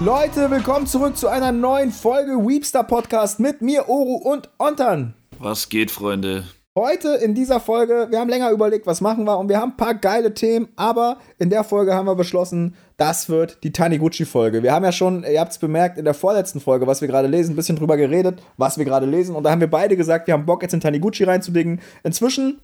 Leute, willkommen zurück zu einer neuen Folge Weepstar Podcast mit mir, Oru und Ontan. Was geht, Freunde? Heute in dieser Folge, wir haben länger überlegt, was machen wir und wir haben ein paar geile Themen, aber in der Folge haben wir beschlossen, das wird die Taniguchi-Folge. Wir haben ja schon, ihr habt es bemerkt, in der vorletzten Folge, was wir gerade lesen, ein bisschen drüber geredet, was wir gerade lesen und da haben wir beide gesagt, wir haben Bock jetzt in Taniguchi reinzudingen. Inzwischen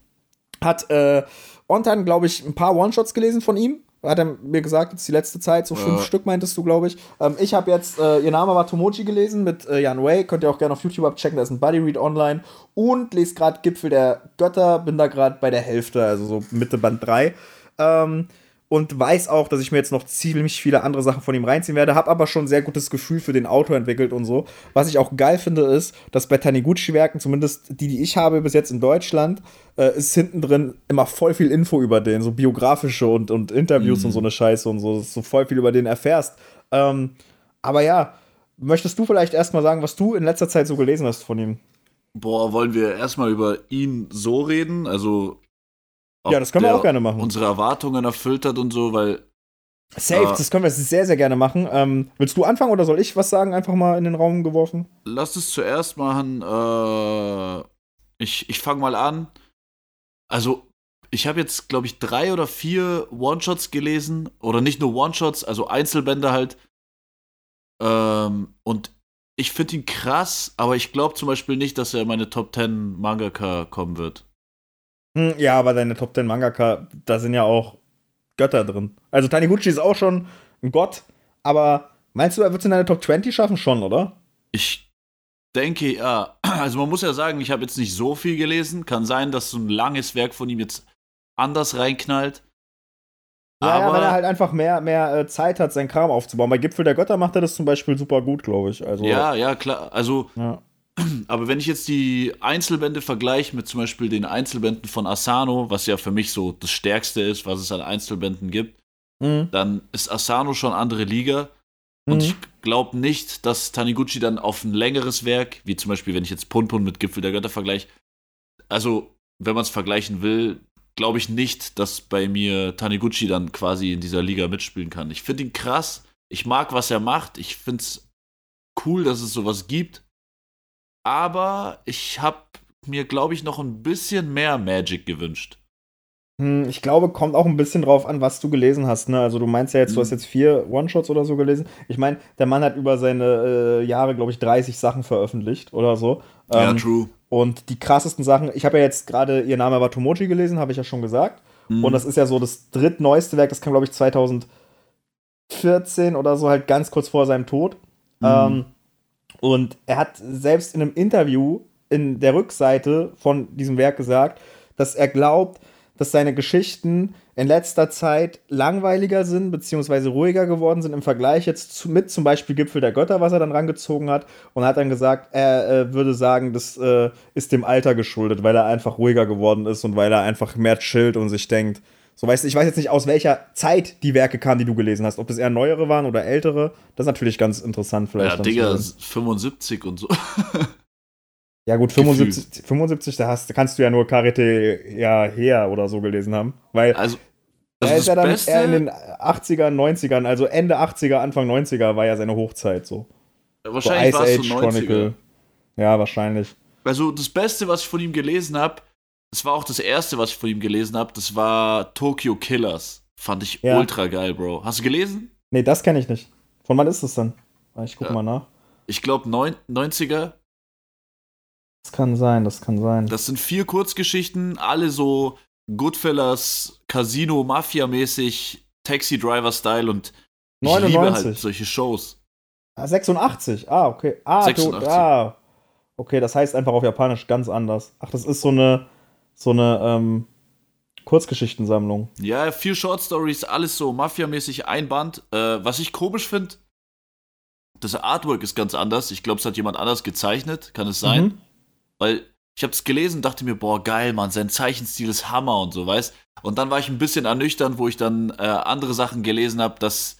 hat äh, Ontan, glaube ich, ein paar One-Shots gelesen von ihm hat er mir gesagt, jetzt die letzte Zeit, so fünf ja. Stück meintest du, glaube ich. Ähm, ich habe jetzt, äh, ihr Name war Tomochi gelesen mit äh, Jan Wei, könnt ihr auch gerne auf YouTube abchecken, da ist ein Buddy Read online und lese gerade Gipfel der Götter, bin da gerade bei der Hälfte, also so Mitte Band 3. Ähm, und weiß auch, dass ich mir jetzt noch ziemlich viele andere Sachen von ihm reinziehen werde, habe aber schon ein sehr gutes Gefühl für den Autor entwickelt und so. Was ich auch geil finde, ist, dass bei Taniguchi-Werken, zumindest die, die ich habe bis jetzt in Deutschland, äh, ist hinten drin immer voll viel Info über den, so biografische und, und Interviews mhm. und so eine Scheiße und so, dass du voll viel über den erfährst. Ähm, aber ja, möchtest du vielleicht erstmal sagen, was du in letzter Zeit so gelesen hast von ihm? Boah, wollen wir erstmal über ihn so reden? Also ja, das können wir auch gerne machen. Unsere Erwartungen erfüllt hat und so, weil. Safe, äh, das können wir sehr, sehr gerne machen. Ähm, willst du anfangen oder soll ich was sagen? Einfach mal in den Raum geworfen. Lass es zuerst machen. Äh, ich ich fange mal an. Also, ich habe jetzt, glaube ich, drei oder vier One-Shots gelesen. Oder nicht nur One-Shots, also Einzelbände halt. Ähm, und ich finde ihn krass, aber ich glaube zum Beispiel nicht, dass er in meine Top 10 Mangaka kommen wird. Hm, ja, aber deine Top 10 Mangaka, da sind ja auch Götter drin. Also Taniguchi ist auch schon ein Gott, aber meinst du, er wird es in deine Top 20 schaffen? Schon, oder? Ich denke, ja. Also man muss ja sagen, ich habe jetzt nicht so viel gelesen. Kann sein, dass so ein langes Werk von ihm jetzt anders reinknallt. Ja, aber ja, wenn er halt einfach mehr, mehr äh, Zeit hat, seinen Kram aufzubauen. Bei Gipfel der Götter macht er das zum Beispiel super gut, glaube ich. Also, ja, ja, klar. Also ja. Aber wenn ich jetzt die Einzelbände vergleiche mit zum Beispiel den Einzelbänden von Asano, was ja für mich so das Stärkste ist, was es an Einzelbänden gibt, mhm. dann ist Asano schon andere Liga. Und mhm. ich glaube nicht, dass Taniguchi dann auf ein längeres Werk, wie zum Beispiel, wenn ich jetzt Punpun mit Gipfel der Götter vergleiche, also wenn man es vergleichen will, glaube ich nicht, dass bei mir Taniguchi dann quasi in dieser Liga mitspielen kann. Ich finde ihn krass. Ich mag, was er macht. Ich finde es cool, dass es sowas gibt aber ich habe mir, glaube ich, noch ein bisschen mehr Magic gewünscht. Hm, ich glaube, kommt auch ein bisschen drauf an, was du gelesen hast. Ne? Also du meinst ja jetzt, du hast hm. jetzt vier One-Shots oder so gelesen. Ich meine, der Mann hat über seine äh, Jahre, glaube ich, 30 Sachen veröffentlicht oder so. Ähm, ja, true. Und die krassesten Sachen, ich habe ja jetzt gerade, ihr Name war Tomochi gelesen, habe ich ja schon gesagt. Mhm. Und das ist ja so das drittneueste Werk, das kam, glaube ich, 2014 oder so, halt ganz kurz vor seinem Tod. Mhm. Ähm, und er hat selbst in einem Interview in der Rückseite von diesem Werk gesagt, dass er glaubt, dass seine Geschichten in letzter Zeit langweiliger sind, beziehungsweise ruhiger geworden sind im Vergleich jetzt zu, mit zum Beispiel Gipfel der Götter, was er dann rangezogen hat. Und hat dann gesagt, er äh, würde sagen, das äh, ist dem Alter geschuldet, weil er einfach ruhiger geworden ist und weil er einfach mehr chillt und sich denkt, so weißt du, ich weiß jetzt nicht, aus welcher Zeit die Werke kamen, die du gelesen hast. Ob das eher neuere waren oder ältere. Das ist natürlich ganz interessant vielleicht. Ja, Digga, 75 und so. Ja, gut, 75, 75 da, hast, kannst du ja nur Karate ja her oder so gelesen haben. Weil also, er ist ja dann Beste, eher in den 80ern, 90ern, also Ende 80er, Anfang 90er war ja seine Hochzeit so. Wahrscheinlich so Ice Age Chronicle. Ja, wahrscheinlich. Also das Beste, was ich von ihm gelesen habe, das war auch das erste, was ich von ihm gelesen habe. Das war Tokyo Killers. Fand ich ja. ultra geil, Bro. Hast du gelesen? Nee, das kenne ich nicht. Von wann ist das dann? Ah, ich guck ja. mal nach. Ich glaube 90er. Das kann sein, das kann sein. Das sind vier Kurzgeschichten, alle so Goodfellas, Casino, Mafia-mäßig, Taxi Driver-Style und ich 99. liebe halt solche Shows. Ah, 86, ah, okay. Ah, 86. Du, ah, okay, das heißt einfach auf Japanisch ganz anders. Ach, das ist so eine so eine ähm, Kurzgeschichtensammlung. Ja, vier Short Stories, alles so Mafia-mäßig, ein Band. Äh, was ich komisch finde, das Artwork ist ganz anders. Ich glaube, es hat jemand anders gezeichnet, kann es sein? Mhm. Weil ich habe es gelesen und dachte mir, boah, geil, Mann, sein Zeichenstil ist Hammer und so, weißt? Und dann war ich ein bisschen ernüchternd, wo ich dann äh, andere Sachen gelesen habe, dass,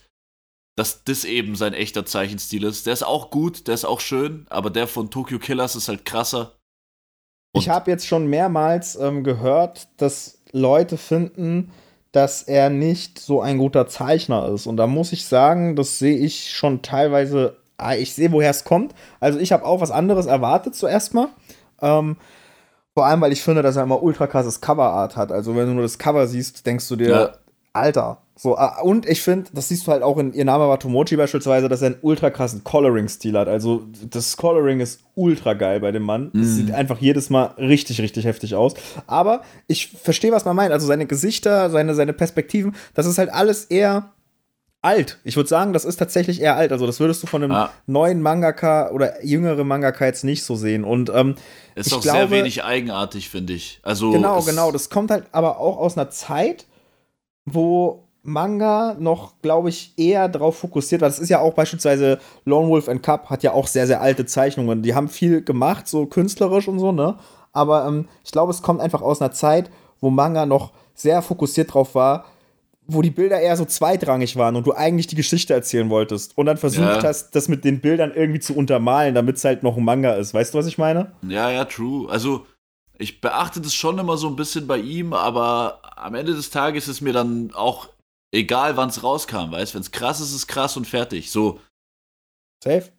dass das eben sein echter Zeichenstil ist. Der ist auch gut, der ist auch schön, aber der von Tokyo Killers ist halt krasser. Und ich habe jetzt schon mehrmals ähm, gehört, dass Leute finden, dass er nicht so ein guter Zeichner ist. Und da muss ich sagen, das sehe ich schon teilweise. Ah, ich sehe, woher es kommt. Also ich habe auch was anderes erwartet zuerst mal. Ähm, vor allem, weil ich finde, dass er immer ultra krasses Coverart hat. Also wenn du nur das Cover siehst, denkst du dir, ja. Alter. So, ah, und ich finde, das siehst du halt auch in Ihr Name war Tomochi beispielsweise, dass er einen ultra krassen Coloring-Stil hat. Also das Coloring ist ultra geil bei dem Mann. Mm. sieht einfach jedes Mal richtig, richtig heftig aus. Aber ich verstehe, was man meint. Also seine Gesichter, seine, seine Perspektiven, das ist halt alles eher alt. Ich würde sagen, das ist tatsächlich eher alt. Also das würdest du von einem ah. neuen Mangaka oder jüngeren Mangaka jetzt nicht so sehen. Und ähm, ist auch glaube, sehr wenig eigenartig, finde ich. Also genau, genau. Das kommt halt aber auch aus einer Zeit, wo Manga noch, glaube ich, eher darauf fokussiert war. Das ist ja auch beispielsweise Lone Wolf and Cup hat ja auch sehr, sehr alte Zeichnungen. Die haben viel gemacht, so künstlerisch und so, ne? Aber ähm, ich glaube, es kommt einfach aus einer Zeit, wo Manga noch sehr fokussiert drauf war, wo die Bilder eher so zweitrangig waren und du eigentlich die Geschichte erzählen wolltest und dann versucht ja. hast, das mit den Bildern irgendwie zu untermalen, damit es halt noch ein Manga ist. Weißt du, was ich meine? Ja, ja, true. Also ich beachte das schon immer so ein bisschen bei ihm, aber am Ende des Tages ist mir dann auch egal, wann es rauskam, weißt du? Wenn es krass ist, ist es krass und fertig. So. Safe.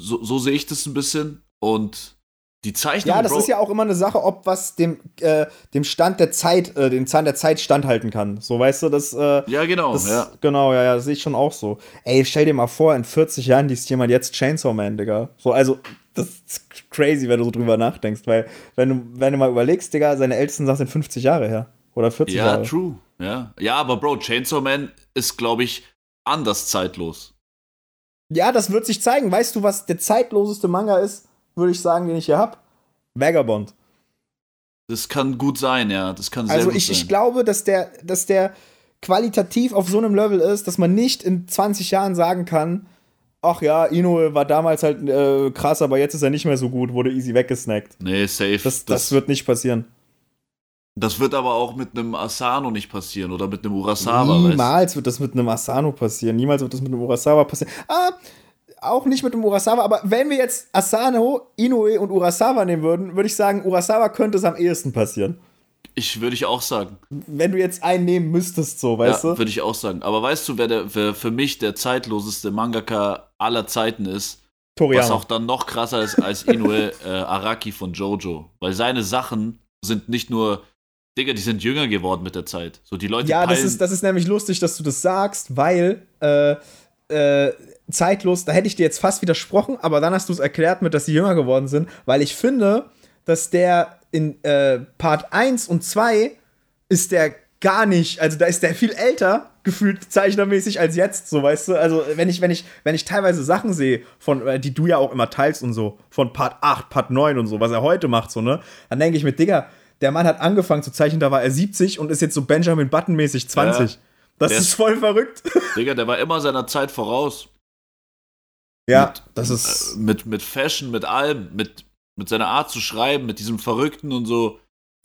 So, so sehe ich das ein bisschen und die Zeichnung. Ja, das Bro ist ja auch immer eine Sache, ob was dem, äh, dem Stand der Zeit, äh, dem Zahn der Zeit standhalten kann. So, weißt du, das. Äh, ja, genau. Das, ja. Genau, ja, ja, sehe ich schon auch so. Ey, stell dir mal vor, in 40 Jahren liest jemand jetzt Chainsaw Man, Digga. So, also, das ist crazy, wenn du so drüber nachdenkst, weil, wenn du, wenn du mal überlegst, Digga, seine ältesten Sachen sind 50 Jahre her. Oder 40 ja, Jahre. Ja, true. Ja. ja, aber Bro, Chainsaw Man ist, glaube ich, anders zeitlos. Ja, das wird sich zeigen. Weißt du, was der zeitloseste Manga ist, würde ich sagen, den ich hier habe? Vagabond. Das kann gut sein, ja. Das kann sehr also gut ich, sein. ich glaube, dass der, dass der qualitativ auf so einem Level ist, dass man nicht in 20 Jahren sagen kann, ach ja, Inoue war damals halt äh, krass, aber jetzt ist er nicht mehr so gut, wurde easy weggesnackt. Nee, safe. Das, das, das wird nicht passieren. Das wird aber auch mit einem Asano nicht passieren oder mit einem Urasawa. Niemals weißt? wird das mit einem Asano passieren. Niemals wird das mit einem Urasawa passieren. Ah, auch nicht mit dem Urasawa, aber wenn wir jetzt Asano, Inoue und Urasawa nehmen würden, würde ich sagen, Urasawa könnte es am ehesten passieren. Ich würde ich auch sagen. Wenn du jetzt einen nehmen müsstest, so, weißt ja, du? Würde ich auch sagen. Aber weißt du, wer, der, wer für mich der zeitloseste Mangaka aller Zeiten ist? Toriyama. Was auch dann noch krasser ist als Inoue äh, Araki von Jojo. Weil seine Sachen sind nicht nur Digga, die sind jünger geworden mit der Zeit. So die Leute. Ja, das ist, das ist nämlich lustig, dass du das sagst, weil äh, äh, zeitlos, da hätte ich dir jetzt fast widersprochen, aber dann hast du es erklärt mit, dass sie jünger geworden sind, weil ich finde, dass der in äh, Part 1 und 2 ist der gar nicht, also da ist der viel älter gefühlt zeichnermäßig als jetzt, so weißt du, also wenn ich wenn ich wenn ich teilweise Sachen sehe von äh, die du ja auch immer teilst und so, von Part 8, Part 9 und so, was er heute macht so, ne? Dann denke ich mir, Digga, der Mann hat angefangen zu zeichnen, da war er 70 und ist jetzt so Benjamin Button mäßig 20. Ja. Das ist voll verrückt. Digga, der war immer seiner Zeit voraus. Ja, mit, das ist. Äh, mit, mit Fashion, mit allem, mit, mit seiner Art zu schreiben, mit diesem Verrückten und so.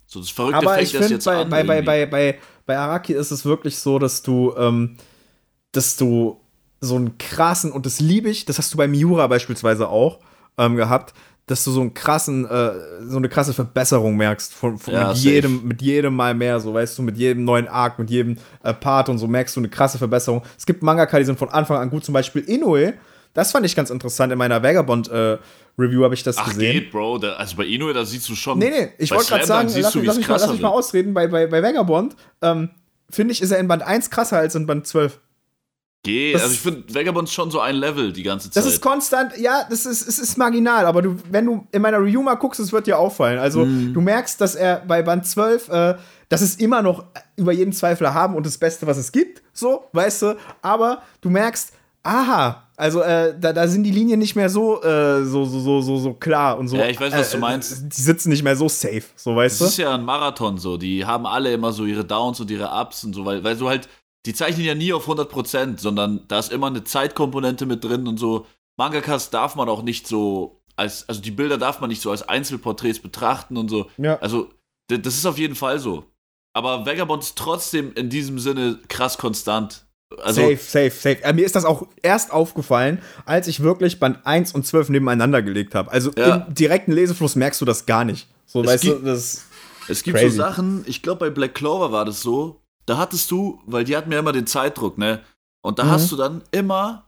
So das Verrückte Aber ich finde, bei, bei, bei, bei, bei, bei Araki ist es wirklich so, dass du, ähm, dass du so einen krassen, und das liebe ich, das hast du bei Miura beispielsweise auch ähm, gehabt, dass du so einen krassen, äh, so eine krasse Verbesserung merkst von, von ja, mit jedem, mit jedem Mal mehr, so weißt du, mit jedem neuen Arc, mit jedem äh, Part und so merkst du eine krasse Verbesserung. Es gibt Mangaka, die sind von Anfang an gut, zum Beispiel Inoue. Das fand ich ganz interessant. In meiner Vagabond äh, habe ich das Ach, gesehen. Geht, Bro. Da, also bei Inoue, da siehst du schon. Nee, nee, ich wollte gerade sagen, lass, du, lass, mich mal, lass, mich mal, ausreden. Bei, bei, bei Vagabond, ähm, finde ich, ist er in Band 1 krasser als in Band 12. Geht. also ich finde Vagabond schon so ein Level die ganze Zeit. Das ist konstant, ja, das ist, es ist marginal, aber du, wenn du in meiner Review mal guckst, es wird dir auffallen. Also mm. du merkst, dass er bei Band 12, äh, das ist immer noch über jeden Zweifel haben und das Beste, was es gibt, so, weißt du, aber du merkst, aha, also äh, da, da sind die Linien nicht mehr so, äh, so, so, so, so, so klar und so. Ja, ich weiß, was du äh, meinst. Die sitzen nicht mehr so safe, so weißt das du. Das ist ja ein Marathon so. Die haben alle immer so ihre Downs und ihre Ups und so, weil, weil du halt die zeichnen ja nie auf 100%, sondern da ist immer eine Zeitkomponente mit drin und so. Mangakas darf man auch nicht so als, also die Bilder darf man nicht so als Einzelporträts betrachten und so. Ja. Also, das ist auf jeden Fall so. Aber Vagabond ist trotzdem in diesem Sinne krass konstant. Also, safe, safe, safe. Äh, mir ist das auch erst aufgefallen, als ich wirklich Band 1 und 12 nebeneinander gelegt habe. Also ja. im direkten Lesefluss merkst du das gar nicht. So, es weißt gibt, du, das Es gibt crazy. so Sachen, ich glaube bei Black Clover war das so, da hattest du, weil die hatten ja immer den Zeitdruck, ne? Und da mhm. hast du dann immer,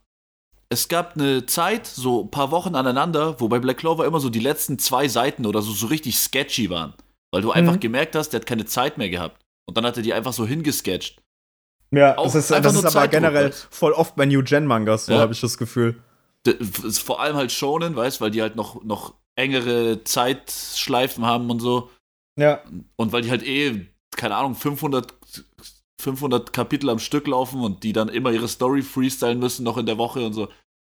es gab eine Zeit, so ein paar Wochen aneinander, wo bei Black Clover immer so die letzten zwei Seiten oder so, so richtig sketchy waren. Weil du mhm. einfach gemerkt hast, der hat keine Zeit mehr gehabt. Und dann hat er die einfach so hingesketcht. Ja, auch das ist, das ist aber generell halt. voll oft bei New Gen Mangas, so ja. habe ich das Gefühl. Ist vor allem halt Shonen, weißt, weil die halt noch, noch engere Zeitschleifen haben und so. Ja. Und weil die halt eh, keine Ahnung, 500, 500 Kapitel am Stück laufen und die dann immer ihre Story freestylen müssen, noch in der Woche und so.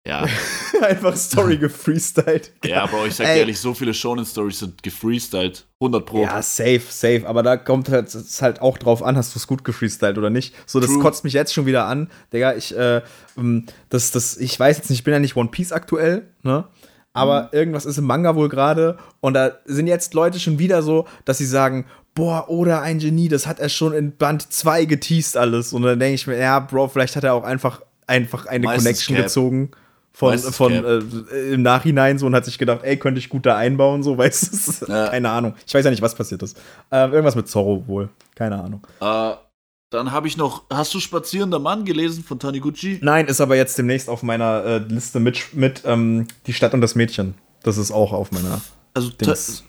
Ja. Einfach Story gefreestylt. Ja, Bro, ich sag dir ehrlich, so viele Shonen-Stories sind gefreestylt. 100 Pro. Ja, safe, safe. Aber da kommt halt, es halt auch drauf an, hast du es gut gefreestylt oder nicht. So, das True. kotzt mich jetzt schon wieder an. Digga, ich, äh, ähm, das, das, ich weiß jetzt nicht, ich bin ja nicht One Piece aktuell, ne? Aber mhm. irgendwas ist im Manga wohl gerade. Und da sind jetzt Leute schon wieder so, dass sie sagen, boah, oder ein Genie, das hat er schon in Band 2 geteased alles. Und dann denke ich mir, ja, Bro, vielleicht hat er auch einfach, einfach eine Meistens Connection Cap. gezogen von, von äh, im Nachhinein so und hat sich gedacht, ey, könnte ich gut da einbauen, so, weißt du? Ja. Keine Ahnung. Ich weiß ja nicht, was passiert ist. Äh, irgendwas mit Zorro wohl. Keine Ahnung. Äh, dann habe ich noch, hast du Spazierender Mann gelesen von Taniguchi? Nein, ist aber jetzt demnächst auf meiner äh, Liste mit, mit ähm, Die Stadt und das Mädchen. Das ist auch auf meiner. Also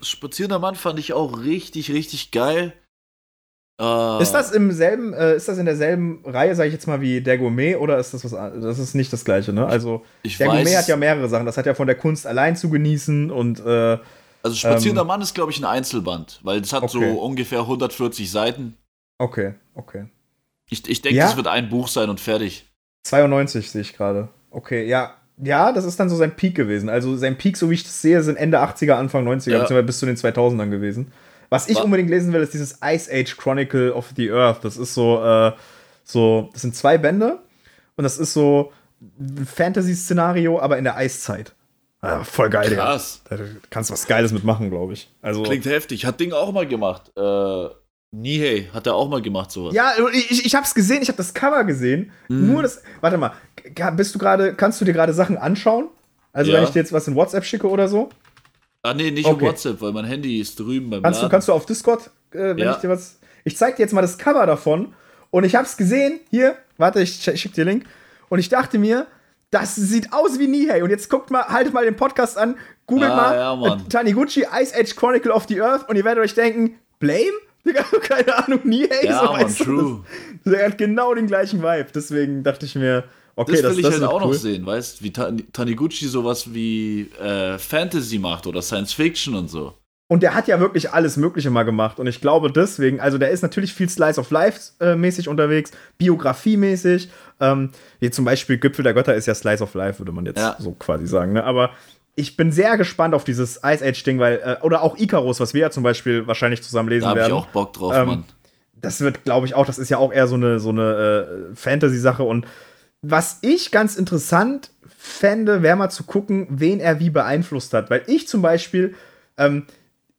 Spazierender Mann fand ich auch richtig, richtig geil. Uh, ist das im selben, äh, ist das in derselben Reihe, sage ich jetzt mal, wie der Gourmet oder ist das was Das ist nicht das gleiche, ne? Also ich der weiß, Gourmet hat ja mehrere Sachen. Das hat ja von der Kunst allein zu genießen und äh, Also Spazierender ähm, Mann ist, glaube ich, ein Einzelband, weil es hat okay. so ungefähr 140 Seiten. Okay, okay. Ich, ich denke, ja? das wird ein Buch sein und fertig. 92 sehe ich gerade. Okay, ja. Ja, das ist dann so sein Peak gewesen. Also sein Peak, so wie ich das sehe, sind Ende 80er, Anfang 90er, ja. beziehungsweise bis zu den 2000ern gewesen. Was ich unbedingt lesen will, ist dieses Ice Age Chronicle of the Earth. Das ist so, äh, so, das sind zwei Bände und das ist so ein Fantasy-Szenario, aber in der Eiszeit. Ja, voll geil, Krass. Da kannst du was Geiles mitmachen, glaube ich. Also, Klingt heftig. Hat Ding auch mal gemacht. Äh, Nihei hat er auch mal gemacht, sowas. Ja, ich, ich hab's gesehen, ich hab das Cover gesehen. Mhm. Nur das. Warte mal, bist du gerade, kannst du dir gerade Sachen anschauen? Also, ja. wenn ich dir jetzt was in WhatsApp schicke oder so? Ah, nee, nicht okay. WhatsApp, weil mein Handy ist drüben beim kannst Laden. Du, kannst du auf Discord, äh, wenn ja. ich dir was. Ich zeig dir jetzt mal das Cover davon und ich hab's gesehen. Hier, warte, ich schick dir den Link. Und ich dachte mir, das sieht aus wie Nihei. Und jetzt guckt mal, haltet mal den Podcast an, googelt ah, mal ja, Taniguchi Ice Age Chronicle of the Earth und ihr werdet euch denken, Blame? Digga, keine Ahnung, Nihei. Ja, so, man, true. Der hat genau den gleichen Vibe. Deswegen dachte ich mir, Okay, das will das, ich das halt auch cool. noch sehen, weißt wie Taniguchi sowas wie äh, Fantasy macht oder Science Fiction und so. Und der hat ja wirklich alles Mögliche mal gemacht. Und ich glaube deswegen, also der ist natürlich viel Slice of Life äh, mäßig unterwegs, Biografie-mäßig. Ähm, wie zum Beispiel Gipfel der Götter ist ja Slice of Life, würde man jetzt ja. so quasi sagen. Ne? Aber ich bin sehr gespannt auf dieses Ice Age-Ding, weil, äh, oder auch Icarus, was wir ja zum Beispiel wahrscheinlich zusammen lesen da werden. Da habe ich auch Bock drauf, ähm, Mann. Das wird, glaube ich, auch, das ist ja auch eher so eine, so eine äh, Fantasy-Sache und was ich ganz interessant fände, wäre mal zu gucken, wen er wie beeinflusst hat. Weil ich zum Beispiel, ähm,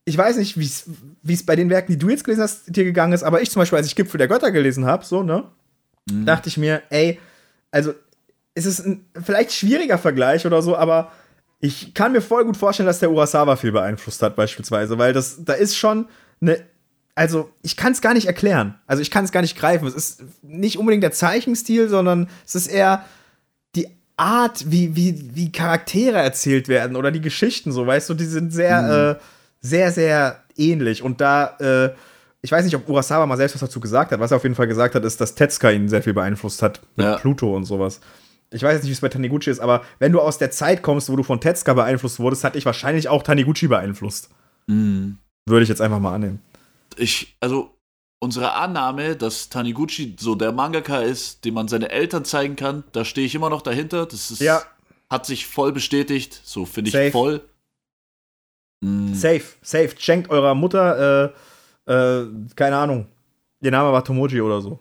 ich weiß nicht, wie es bei den Werken, die du jetzt gelesen hast, dir gegangen ist, aber ich zum Beispiel, als ich Gipfel der Götter gelesen habe, so, ne, mhm. dachte ich mir, ey, also es ist ein vielleicht schwieriger Vergleich oder so, aber ich kann mir voll gut vorstellen, dass der Urasawa viel beeinflusst hat, beispielsweise, weil das, da ist schon eine also ich kann es gar nicht erklären. Also ich kann es gar nicht greifen. Es ist nicht unbedingt der Zeichenstil, sondern es ist eher die Art, wie, wie, wie Charaktere erzählt werden oder die Geschichten so, weißt du, die sind sehr, mhm. äh, sehr, sehr ähnlich. Und da, äh, ich weiß nicht, ob Urasawa mal selbst was dazu gesagt hat. Was er auf jeden Fall gesagt hat, ist, dass Tetsuka ihn sehr viel beeinflusst hat mit ja. Pluto und sowas. Ich weiß jetzt nicht, wie es bei Taniguchi ist, aber wenn du aus der Zeit kommst, wo du von Tetsuka beeinflusst wurdest, hat dich wahrscheinlich auch Taniguchi beeinflusst. Mhm. Würde ich jetzt einfach mal annehmen ich, also unsere Annahme, dass Taniguchi so der Mangaka ist, den man seine Eltern zeigen kann, da stehe ich immer noch dahinter. Das ist, ja. hat sich voll bestätigt. So finde ich Safe. voll. Mm. Safe, safe. Schenkt eurer Mutter, äh, äh, keine Ahnung, ihr Name war Tomoji oder so.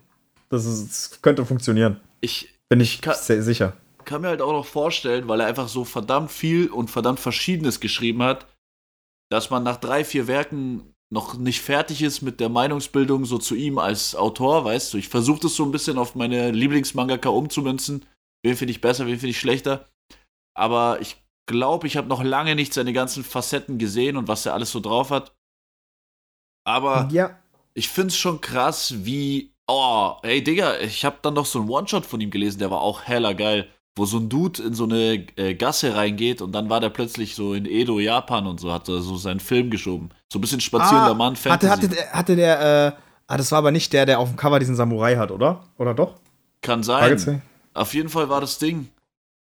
Das, ist, das könnte funktionieren. Ich bin ich kann, sehr sicher. Kann mir halt auch noch vorstellen, weil er einfach so verdammt viel und verdammt Verschiedenes geschrieben hat, dass man nach drei, vier Werken noch nicht fertig ist mit der Meinungsbildung so zu ihm als Autor, weißt du. Ich versuche das so ein bisschen auf meine Lieblingsmangaka umzumünzen. Wen finde ich besser, wen finde ich schlechter. Aber ich glaube, ich habe noch lange nicht seine ganzen Facetten gesehen und was er alles so drauf hat. Aber ja. ich finde es schon krass, wie Oh, ey, Digga, ich hab dann noch so einen One-Shot von ihm gelesen, der war auch heller geil. Wo so ein Dude in so eine äh, Gasse reingeht und dann war der plötzlich so in Edo, Japan und so, hat er so seinen Film geschoben. So ein bisschen spazierender ah, Mann, Fantasy. Hatte, hatte, hatte der, äh, ah, das war aber nicht der, der auf dem Cover diesen Samurai hat, oder? Oder doch? Kann sein. Auf jeden Fall war das Ding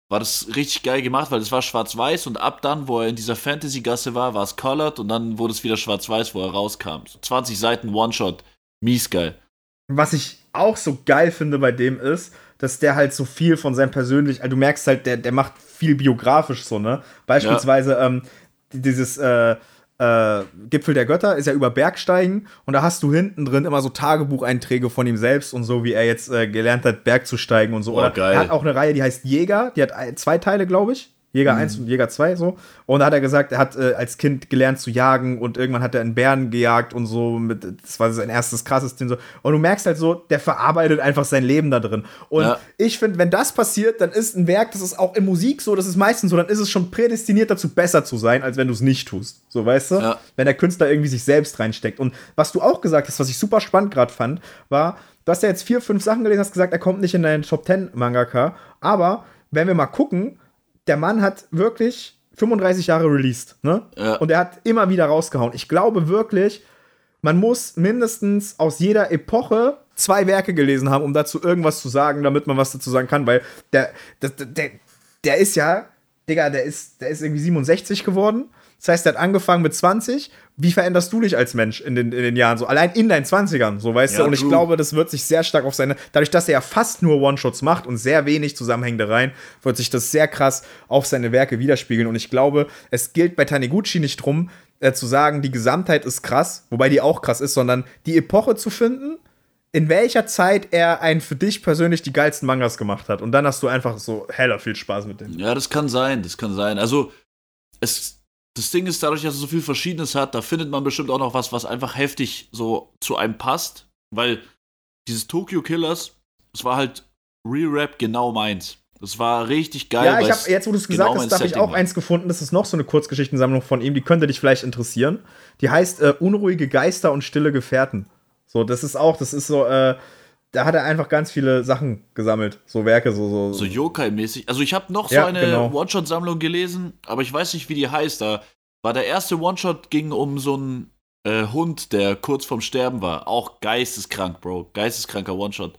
war das richtig geil gemacht, weil es war schwarz-weiß und ab dann, wo er in dieser Fantasy-Gasse war, war es colored und dann wurde es wieder schwarz-weiß, wo er rauskam. So 20 Seiten One-Shot. Mies geil. Was ich auch so geil finde bei dem ist, dass der halt so viel von seinem persönlichen, also du merkst halt, der, der macht viel biografisch so, ne? Beispielsweise ja. ähm, dieses, äh, äh, Gipfel der Götter ist ja über Bergsteigen und da hast du hinten drin immer so Tagebucheinträge von ihm selbst und so, wie er jetzt äh, gelernt hat, Berg zu steigen und so. Oh, geil. Er hat auch eine Reihe, die heißt Jäger, die hat zwei Teile, glaube ich. Jäger mhm. 1 und Jäger 2 so. Und da hat er gesagt, er hat äh, als Kind gelernt zu jagen und irgendwann hat er einen Bären gejagt und so. Mit, das war sein erstes krasses Ding so. Und du merkst halt so, der verarbeitet einfach sein Leben da drin. Und ja. ich finde, wenn das passiert, dann ist ein Werk, das ist auch in Musik so, das ist meistens so, dann ist es schon prädestiniert dazu, besser zu sein, als wenn du es nicht tust. So, weißt du? Ja. Wenn der Künstler irgendwie sich selbst reinsteckt. Und was du auch gesagt hast, was ich super spannend gerade fand, war, du hast ja jetzt vier, fünf Sachen gelesen, hast gesagt, er kommt nicht in deinen Top 10 Mangaka. Aber wenn wir mal gucken, der Mann hat wirklich 35 Jahre released, ne? Ja. Und er hat immer wieder rausgehauen. Ich glaube wirklich, man muss mindestens aus jeder Epoche zwei Werke gelesen haben, um dazu irgendwas zu sagen, damit man was dazu sagen kann, weil der, der, der, der ist ja, Digga, der ist, der ist irgendwie 67 geworden das heißt, er hat angefangen mit 20. Wie veränderst du dich als Mensch in den, in den Jahren? So allein in deinen 20ern, so weißt ja, du? Und ich true. glaube, das wird sich sehr stark auf seine, dadurch, dass er ja fast nur One-Shots macht und sehr wenig zusammenhängende rein, wird sich das sehr krass auf seine Werke widerspiegeln. Und ich glaube, es gilt bei Taniguchi nicht drum, äh, zu sagen, die Gesamtheit ist krass, wobei die auch krass ist, sondern die Epoche zu finden, in welcher Zeit er einen für dich persönlich die geilsten Mangas gemacht hat. Und dann hast du einfach so heller viel Spaß mit dem. Ja, das kann sein, das kann sein. Also, es das Ding ist, dadurch, dass es so viel Verschiedenes hat, da findet man bestimmt auch noch was, was einfach heftig so zu einem passt. Weil dieses Tokyo Killers, das war halt Re-Rap genau meins. Das war richtig geil. Ja, ich habe jetzt, wo du es genau gesagt hast, habe ich auch eins gefunden. Das ist noch so eine Kurzgeschichtensammlung von ihm, die könnte dich vielleicht interessieren. Die heißt äh, Unruhige Geister und stille Gefährten. So, das ist auch, das ist so, äh, da hat er einfach ganz viele Sachen gesammelt, so Werke, so so. So Yokai-mäßig. Also ich habe noch ja, so eine genau. One-Shot-Sammlung gelesen, aber ich weiß nicht, wie die heißt. Da war der erste One-Shot ging um so einen äh, Hund, der kurz vorm Sterben war. Auch geisteskrank, Bro. Geisteskranker One-Shot.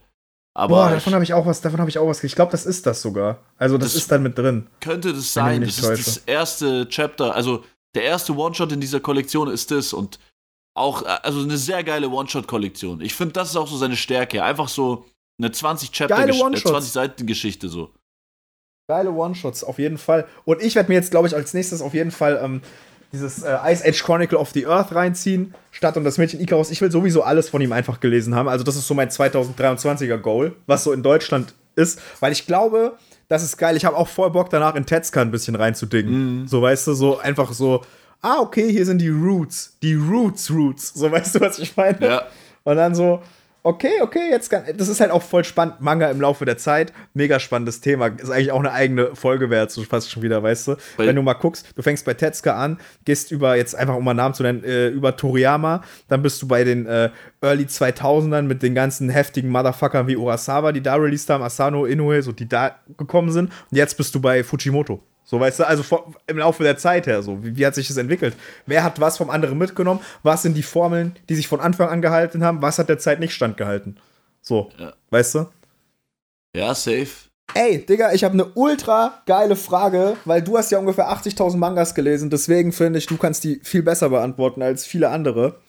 Aber Boah, davon habe ich auch was, davon habe ich auch was. Ich glaube, das ist das sogar. Also das, das, ist dann mit drin. Könnte das sein. Das täusche. ist das erste Chapter. Also der erste One-Shot in dieser Kollektion ist das und auch, äh, also eine sehr geile One-Shot-Kollektion. Ich finde, das ist auch so seine Stärke. Einfach so eine 20 Chapter, geile 20 Seiten Geschichte so. Geile One-Shots, auf jeden Fall. Und ich werde mir jetzt, glaube ich, als nächstes auf jeden Fall ähm, dieses äh, Ice Age Chronicle of the Earth reinziehen, statt um das Mädchen Icarus. Ich will sowieso alles von ihm einfach gelesen haben. Also, das ist so mein 2023er Goal, was so in Deutschland ist, weil ich glaube, das ist geil. Ich habe auch voll Bock danach in Tetzka ein bisschen reinzudingen. Mm. So, weißt du, so einfach so ah, okay, hier sind die Roots, die Roots, Roots. So weißt du, was ich meine? Ja. Und dann so, okay, okay, jetzt kann, das ist halt auch voll spannend, Manga im Laufe der Zeit, mega spannendes Thema, ist eigentlich auch eine eigene Folge wert, so fast schon wieder, weißt du? Weil Wenn du mal guckst, du fängst bei Tetsuka an, gehst über, jetzt einfach um mal Namen zu nennen, äh, über Toriyama, dann bist du bei den äh, Early 2000ern mit den ganzen heftigen Motherfuckern wie Urasawa, die da released haben, Asano, Inoue, so die da gekommen sind und jetzt bist du bei Fujimoto. So, weißt du, also vor, im Laufe der Zeit her, so, wie, wie, hat sich das entwickelt? Wer hat was vom anderen mitgenommen? Was sind die Formeln, die sich von Anfang an gehalten haben? Was hat der Zeit nicht standgehalten? So, ja. weißt du? Ja, safe. Ey, Digga, ich habe eine ultra geile Frage, weil du hast ja ungefähr 80.000 Mangas gelesen, deswegen finde ich, du kannst die viel besser beantworten als viele andere.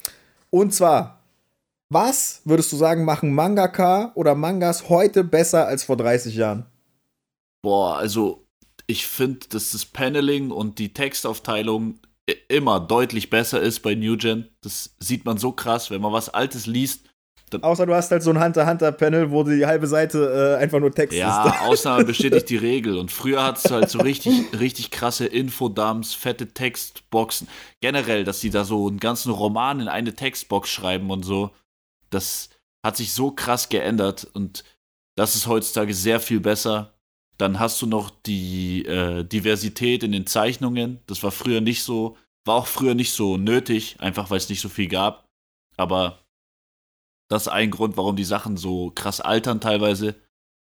Und zwar, was würdest du sagen, machen Mangaka oder Mangas heute besser als vor 30 Jahren? Boah, also ich finde, dass das Paneling und die Textaufteilung immer deutlich besser ist bei New Gen. Das sieht man so krass, wenn man was Altes liest. Außer du hast halt so ein Hunter-Hunter-Panel, wo die halbe Seite äh, einfach nur Text ja, ist. Ja, Ausnahme bestätigt die Regel. Und früher hat es halt so richtig, richtig krasse Infodumps, fette Textboxen. Generell, dass die da so einen ganzen Roman in eine Textbox schreiben und so. Das hat sich so krass geändert und das ist heutzutage sehr viel besser. Dann hast du noch die äh, Diversität in den Zeichnungen. Das war früher nicht so, war auch früher nicht so nötig, einfach weil es nicht so viel gab. Aber Das ist ein Grund, warum die Sachen so krass altern teilweise,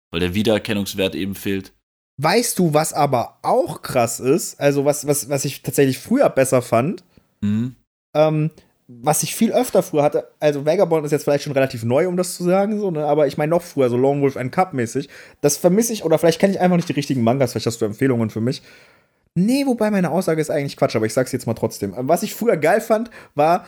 weil der Wiedererkennungswert eben fehlt. Weißt du, was aber auch krass ist, also was, was, was ich tatsächlich früher besser fand, mhm. ähm, was ich viel öfter früher hatte, also Vagabond ist jetzt vielleicht schon relativ neu, um das zu sagen, so, ne? aber ich meine noch früher, so Lone Wolf and Cup mäßig, das vermisse ich, oder vielleicht kenne ich einfach nicht die richtigen Mangas, vielleicht hast du Empfehlungen für mich. Nee, wobei meine Aussage ist eigentlich Quatsch, aber ich sag's jetzt mal trotzdem. Was ich früher geil fand, war,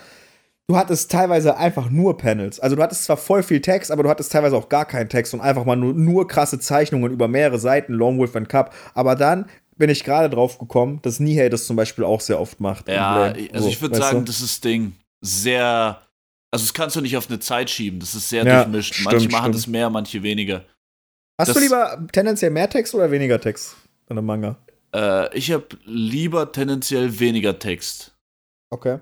du hattest teilweise einfach nur Panels. Also du hattest zwar voll viel Text, aber du hattest teilweise auch gar keinen Text und einfach mal nur, nur krasse Zeichnungen über mehrere Seiten, Lone Wolf and Cup. Aber dann bin ich gerade drauf gekommen, dass Nihei das zum Beispiel auch sehr oft macht. Ja, also ich würde sagen, du? das ist Ding sehr, also das kannst du nicht auf eine Zeit schieben. Das ist sehr ja, durchmischt. Stimmt, manche machen stimmt. das mehr, manche weniger. Hast das, du lieber tendenziell mehr Text oder weniger Text in einem Manga? Äh, ich habe lieber tendenziell weniger Text. Okay.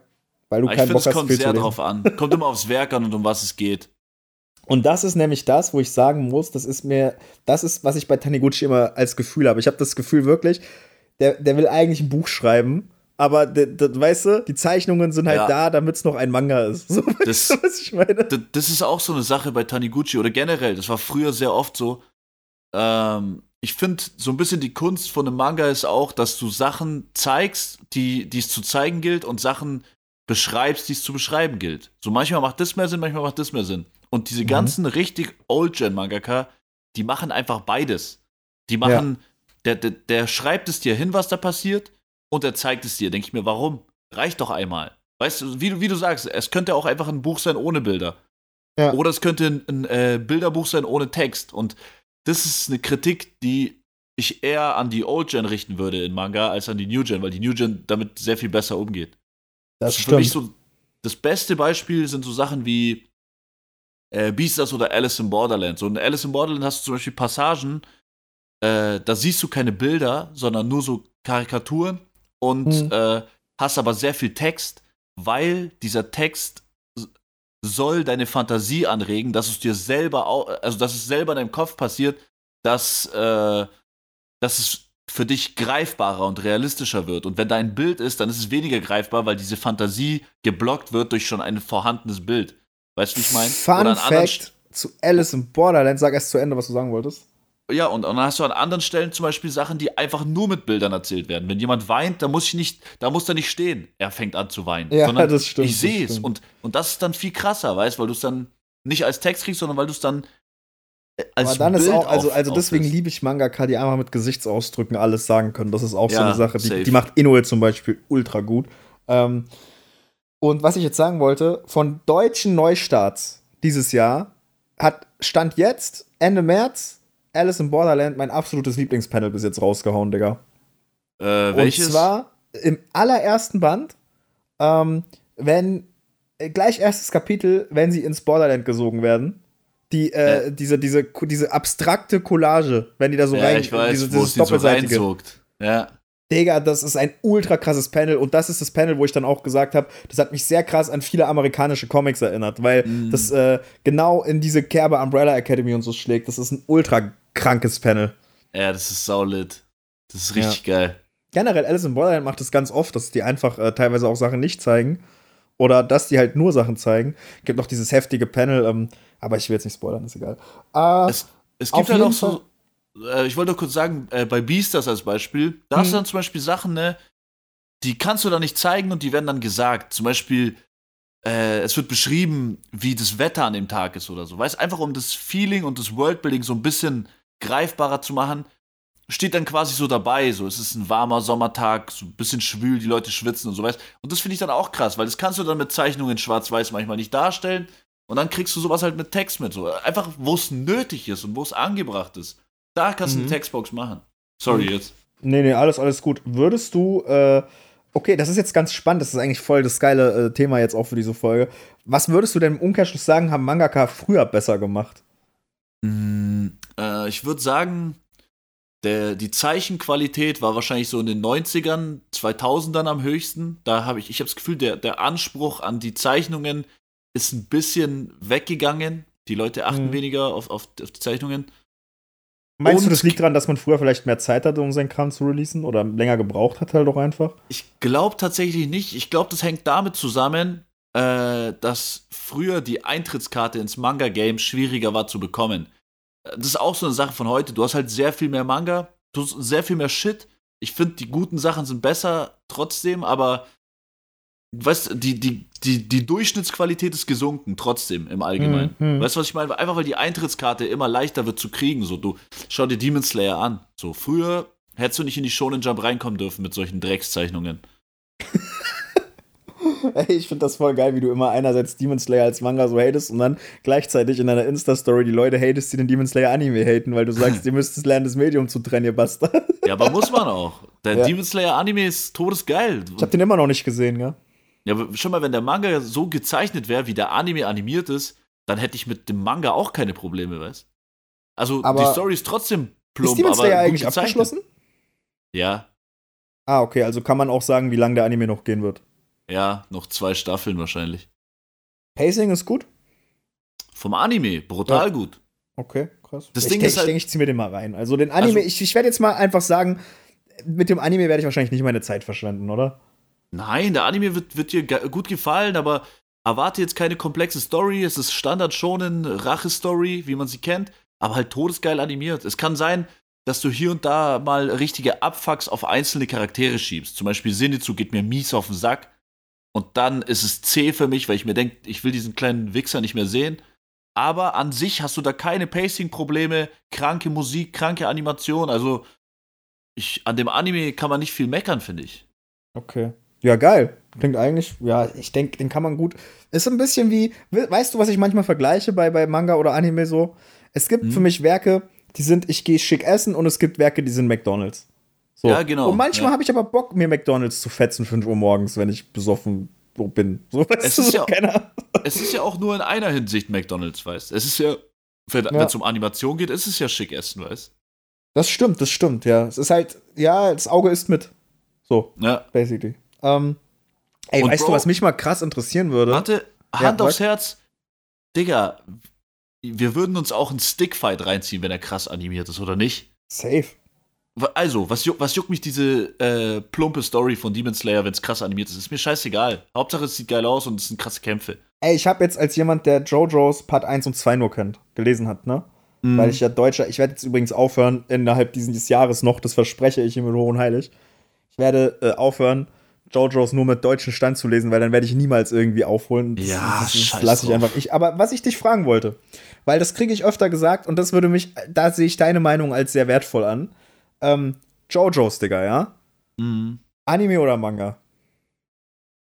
Weil du keinen Bock hast, kommt sehr drauf an. Kommt immer aufs Werk an und um was es geht. Und das ist nämlich das, wo ich sagen muss, das ist mir, das ist, was ich bei Taniguchi immer als Gefühl habe. Ich habe das Gefühl wirklich, der, der will eigentlich ein Buch schreiben aber weißt du, die Zeichnungen sind halt ja. da, damit es noch ein Manga ist. So, das, du, was ich meine? Das ist auch so eine Sache bei Taniguchi oder generell, das war früher sehr oft so. Ähm, ich finde, so ein bisschen die Kunst von einem Manga ist auch, dass du Sachen zeigst, die es zu zeigen gilt und Sachen beschreibst, die es zu beschreiben gilt. So manchmal macht das mehr Sinn, manchmal macht das mehr Sinn. Und diese mhm. ganzen richtig Old-Gen-Mangaka, die machen einfach beides. Die machen, ja. der, der, der schreibt es dir hin, was da passiert, und er zeigt es dir. Denke ich mir, warum? Reicht doch einmal. Weißt du, wie, wie du sagst, es könnte auch einfach ein Buch sein ohne Bilder. Ja. Oder es könnte ein, ein äh, Bilderbuch sein ohne Text. Und das ist eine Kritik, die ich eher an die Old Gen richten würde in Manga als an die New Gen, weil die New Gen damit sehr viel besser umgeht. Das, das ist für mich so das beste Beispiel sind so Sachen wie äh, Beastars oder Alice in Borderland. So in Alice in Borderland hast du zum Beispiel Passagen, äh, da siehst du keine Bilder, sondern nur so Karikaturen und mhm. äh, hast aber sehr viel Text, weil dieser Text soll deine Fantasie anregen, dass es dir selber, also dass es selber in deinem Kopf passiert, dass, äh, dass es für dich greifbarer und realistischer wird. Und wenn da ein Bild ist, dann ist es weniger greifbar, weil diese Fantasie geblockt wird durch schon ein vorhandenes Bild. Weißt du, wie ich meine? Fun Fact zu Alice in Borderland. Sag erst zu Ende, was du sagen wolltest. Ja, und dann hast du an anderen Stellen zum Beispiel Sachen, die einfach nur mit Bildern erzählt werden. Wenn jemand weint, da muss ich nicht, da muss er nicht stehen. Er fängt an zu weinen. Ja, sondern das stimmt. Ich sehe es. Und, und das ist dann viel krasser, weißt weil du es dann nicht als Text kriegst, sondern weil du es dann äh, als Aber dann Bild ist auch, also, also deswegen liebe ich Mangaka, die einfach mit Gesichtsausdrücken alles sagen können. Das ist auch ja, so eine Sache, die, die macht Inoue zum Beispiel ultra gut. Ähm, und was ich jetzt sagen wollte, von deutschen Neustarts dieses Jahr hat Stand jetzt, Ende März, Alice in Borderland mein absolutes Lieblingspanel bis jetzt rausgehauen, Digga. Äh, welches? Und zwar im allerersten Band, ähm, wenn äh, gleich erstes Kapitel, wenn sie ins Borderland gesogen werden. Die, äh, ja. diese, diese, diese abstrakte Collage, wenn die da so ja, rein, ich weiß, diese, dieses doppelseitige. So ja. Digga, das ist ein ultra krasses Panel und das ist das Panel, wo ich dann auch gesagt habe, das hat mich sehr krass an viele amerikanische Comics erinnert, weil mm. das äh, genau in diese Kerbe Umbrella Academy und so schlägt. Das ist ein ultra krankes Panel. Ja, das ist saulit. Das ist richtig ja. geil. Generell, Alice in Borderland macht das ganz oft, dass die einfach äh, teilweise auch Sachen nicht zeigen. Oder dass die halt nur Sachen zeigen. Gibt noch dieses heftige Panel, ähm, aber ich will jetzt nicht spoilern, ist egal. Äh, es, es gibt halt auch so. Äh, ich wollte nur kurz sagen, äh, bei Beastars als Beispiel, da hast du hm. dann zum Beispiel Sachen, ne, die kannst du da nicht zeigen und die werden dann gesagt. Zum Beispiel, äh, es wird beschrieben, wie das Wetter an dem Tag ist oder so. Weißt einfach um das Feeling und das Worldbuilding so ein bisschen greifbarer zu machen, steht dann quasi so dabei, so es ist ein warmer Sommertag, so ein bisschen schwül, die Leute schwitzen und so weißt. Und das finde ich dann auch krass, weil das kannst du dann mit Zeichnungen schwarz-weiß manchmal nicht darstellen und dann kriegst du sowas halt mit Text mit, so einfach wo es nötig ist und wo es angebracht ist. Da kannst du mhm. eine Textbox machen. Sorry jetzt. Nee, nee, alles, alles gut. Würdest du äh Okay, das ist jetzt ganz spannend. Das ist eigentlich voll das geile äh, Thema jetzt auch für diese Folge. Was würdest du denn im Umkehrschluss sagen, haben Mangaka früher besser gemacht? Mm, äh, ich würde sagen, der, die Zeichenqualität war wahrscheinlich so in den 90ern, 2000ern am höchsten. Da habe ich, ich habe das Gefühl, der, der Anspruch an die Zeichnungen ist ein bisschen weggegangen. Die Leute achten mhm. weniger auf, auf, auf die Zeichnungen. Meinst und du, das liegt daran, dass man früher vielleicht mehr Zeit hatte, um seinen Kram zu releasen oder länger gebraucht hat halt doch einfach? Ich glaube tatsächlich nicht. Ich glaube, das hängt damit zusammen, äh, dass früher die Eintrittskarte ins Manga-Game schwieriger war zu bekommen. Das ist auch so eine Sache von heute. Du hast halt sehr viel mehr Manga, du hast sehr viel mehr Shit. Ich finde, die guten Sachen sind besser trotzdem, aber weißt die, die, die, die Durchschnittsqualität ist gesunken, trotzdem im Allgemeinen. Mhm. Weißt du, was ich meine? Einfach weil die Eintrittskarte immer leichter wird zu kriegen. So, du schau dir Demon Slayer an. So, früher hättest du nicht in die Shonen Jump reinkommen dürfen mit solchen Dreckszeichnungen. Ey, ich finde das voll geil, wie du immer einerseits Demon Slayer als Manga so hatest und dann gleichzeitig in deiner Insta-Story die Leute hatest, die den Demon Slayer Anime haten, weil du sagst, ihr müsst es lernen, das Medium zu trennen, ihr Bastard. Ja, aber muss man auch. Der ja. Demon Slayer Anime ist todesgeil. Ich hab den immer noch nicht gesehen, ja. Ja, aber schon mal, wenn der Manga so gezeichnet wäre, wie der Anime animiert ist, dann hätte ich mit dem Manga auch keine Probleme, weißt Also aber die Story ist trotzdem plump, ist Demon Slayer eigentlich gezeichnet. abgeschlossen? Ja. Ah, okay, also kann man auch sagen, wie lange der Anime noch gehen wird. Ja, noch zwei Staffeln wahrscheinlich. Pacing ist gut? Vom Anime, brutal ja. gut. Okay, krass. Das ich Ding denk, ist halt, ich denke, ich ziehe mir den mal rein. Also den Anime, also, ich, ich werde jetzt mal einfach sagen, mit dem Anime werde ich wahrscheinlich nicht meine Zeit verschwenden, oder? Nein, der Anime wird, wird dir gut gefallen, aber erwarte jetzt keine komplexe Story. Es ist Standard shonen Rache-Story, wie man sie kennt, aber halt todesgeil animiert. Es kann sein, dass du hier und da mal richtige Abfucks auf einzelne Charaktere schiebst. Zum Beispiel Zenitsu geht mir mies auf den Sack. Und dann ist es zäh für mich, weil ich mir denke, ich will diesen kleinen Wichser nicht mehr sehen. Aber an sich hast du da keine Pacing-Probleme, kranke Musik, kranke Animation. Also, ich, an dem Anime kann man nicht viel meckern, finde ich. Okay. Ja, geil. Klingt eigentlich, ja, ich denke, den kann man gut. Ist ein bisschen wie, weißt du, was ich manchmal vergleiche bei, bei Manga oder Anime so? Es gibt hm. für mich Werke, die sind, ich gehe schick essen und es gibt Werke, die sind McDonalds. So. Ja, genau. Und manchmal ja. habe ich aber Bock, mir McDonalds zu fetzen 5 Uhr morgens, wenn ich besoffen bin. So, es, ist ja, es ist ja auch nur in einer Hinsicht McDonalds, weißt Es ist ja, wenn ja. es um Animation geht, ist es ja schick essen, weißt Das stimmt, das stimmt, ja. Es ist halt, ja, das Auge ist mit. So, ja. basically. Ähm, ey, Und weißt Bro, du, was mich mal krass interessieren würde? Warte, Hand ja, aufs Herz. Digga, wir würden uns auch einen Stickfight reinziehen, wenn er krass animiert ist, oder nicht? Safe. Also, was, juck, was juckt mich diese äh, plumpe Story von Demon Slayer, wenn es krass animiert ist? Ist mir scheißegal. Hauptsache, es sieht geil aus und es sind krasse Kämpfe. Ey, ich habe jetzt als jemand, der JoJo's Part 1 und 2 nur kennt, gelesen hat, ne? Mm. Weil ich ja Deutscher, ich werde jetzt übrigens aufhören, innerhalb dieses Jahres noch, das verspreche ich ihm mit Hohen Heilig. Ich werde äh, aufhören, JoJo's nur mit deutschen Stand zu lesen, weil dann werde ich niemals irgendwie aufholen. Das, ja, das, das lasse ich einfach. Ich, aber was ich dich fragen wollte, weil das kriege ich öfter gesagt und das würde mich, da sehe ich deine Meinung als sehr wertvoll an ähm, JoJo's, Digga, ja? Mhm. Anime oder Manga?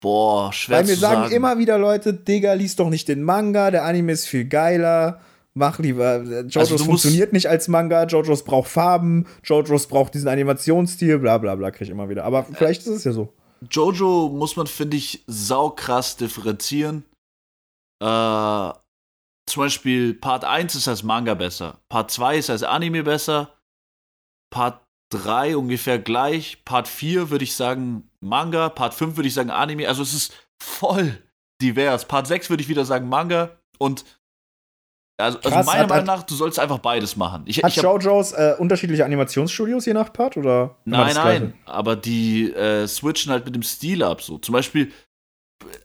Boah, schwer Weil mir zu sagen, sagen immer wieder Leute, Digga, lies doch nicht den Manga, der Anime ist viel geiler. Mach lieber. Äh, JoJo's also funktioniert nicht als Manga, JoJo's braucht Farben, JoJo's braucht diesen Animationsstil, bla bla bla, krieg ich immer wieder. Aber vielleicht ist es ja so. Jojo muss man, finde ich, saukrass differenzieren. Äh, zum Beispiel Part 1 ist als Manga besser, Part 2 ist als Anime besser, Part 3 ungefähr gleich. Part 4 würde ich sagen Manga. Part 5 würde ich sagen Anime. Also es ist voll divers. Part 6 würde ich wieder sagen Manga. Und also, also Krass, also meiner hat, Meinung nach, du sollst einfach beides machen. Ich, hat ich hab, JoJo's äh, unterschiedliche Animationsstudios je nach Part? Oder nein, nein. Aber die äh, switchen halt mit dem Stil ab. So. Zum Beispiel,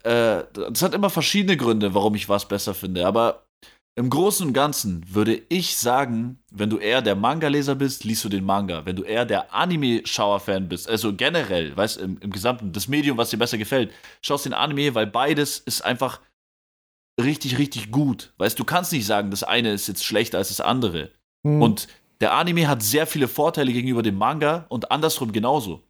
äh, das hat immer verschiedene Gründe, warum ich was besser finde. Aber im Großen und Ganzen würde ich sagen, wenn du eher der Manga-Leser bist, liest du den Manga. Wenn du eher der Anime-Schauer-Fan bist, also generell, weißt im, im Gesamten, das Medium, was dir besser gefällt, schaust den Anime, weil beides ist einfach richtig, richtig gut. Weißt du, kannst nicht sagen, das eine ist jetzt schlechter als das andere. Mhm. Und der Anime hat sehr viele Vorteile gegenüber dem Manga und andersrum genauso.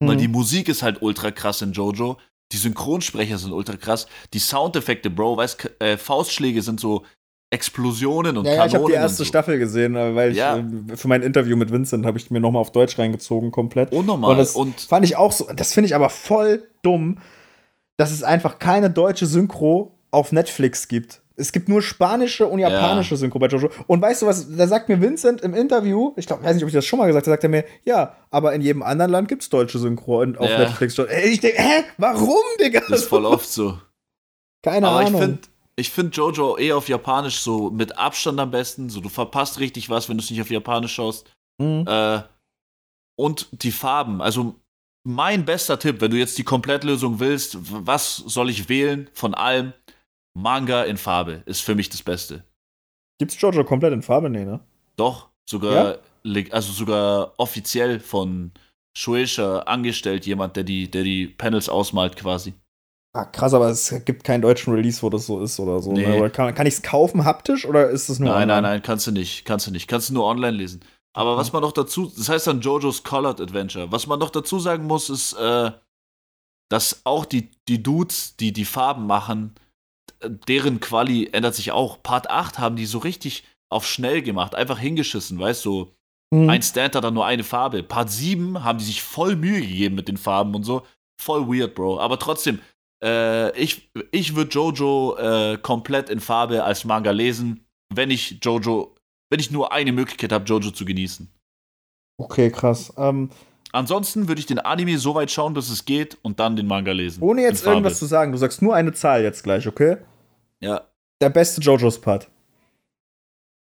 Mhm. Weil die Musik ist halt ultra krass in JoJo. Die Synchronsprecher sind ultra krass. Die Soundeffekte, Bro, weißt äh, Faustschläge sind so Explosionen und ja, Kanonen. Ja, ich habe die erste so. Staffel gesehen, äh, weil ich ja. Äh, für mein Interview mit Vincent habe ich mir nochmal auf Deutsch reingezogen komplett. Unnormal. Und das und fand ich auch so, das finde ich aber voll dumm, dass es einfach keine deutsche Synchro auf Netflix gibt. Es gibt nur spanische und japanische ja. Synchro bei Jojo. Und weißt du was, da sagt mir Vincent im Interview, ich glaube, weiß nicht, ob ich das schon mal gesagt habe, sagt er mir, ja, aber in jedem anderen Land gibt es deutsche Synchro auf ja. Netflix. Ich denke, hä, warum, Digga? Das ist voll oft so. Keine aber Ahnung. Ich finde, ich finde Jojo eh auf Japanisch so mit Abstand am besten. So, du verpasst richtig was, wenn du es nicht auf Japanisch schaust. Mhm. Äh, und die Farben. Also, mein bester Tipp, wenn du jetzt die Komplettlösung willst, was soll ich wählen von allem? Manga in Farbe ist für mich das Beste. Gibt's Jojo komplett in Farbe? Nee, ne? Doch, sogar, ja? also sogar offiziell von Shueisha angestellt, jemand, der die, der die Panels ausmalt quasi. Ah, krass, aber es gibt keinen deutschen Release, wo das so ist oder so. Ne? Nee. Ne? Oder kann, kann ich es kaufen haptisch oder ist es nur Nein, online? nein, nein, kannst du nicht. Kannst du nicht. Kannst du nur online lesen. Aber mhm. was man noch dazu, das heißt dann JoJo's Colored Adventure. Was man noch dazu sagen muss, ist, äh, dass auch die, die Dudes, die die Farben machen, deren Quali ändert sich auch. Part 8 haben die so richtig auf schnell gemacht, einfach hingeschissen, weißt du. Mhm. Ein Stand hat dann nur eine Farbe. Part 7 haben die sich voll Mühe gegeben mit den Farben und so. Voll weird, Bro. Aber trotzdem, äh, ich, ich würde Jojo äh, komplett in Farbe als Manga lesen, wenn ich Jojo, wenn ich nur eine Möglichkeit habe, Jojo zu genießen. Okay, krass. Ähm, Ansonsten würde ich den Anime so weit schauen, bis es geht und dann den Manga lesen. Ohne jetzt irgendwas zu sagen, du sagst nur eine Zahl jetzt gleich, okay? Ja. Der beste JoJo's Part.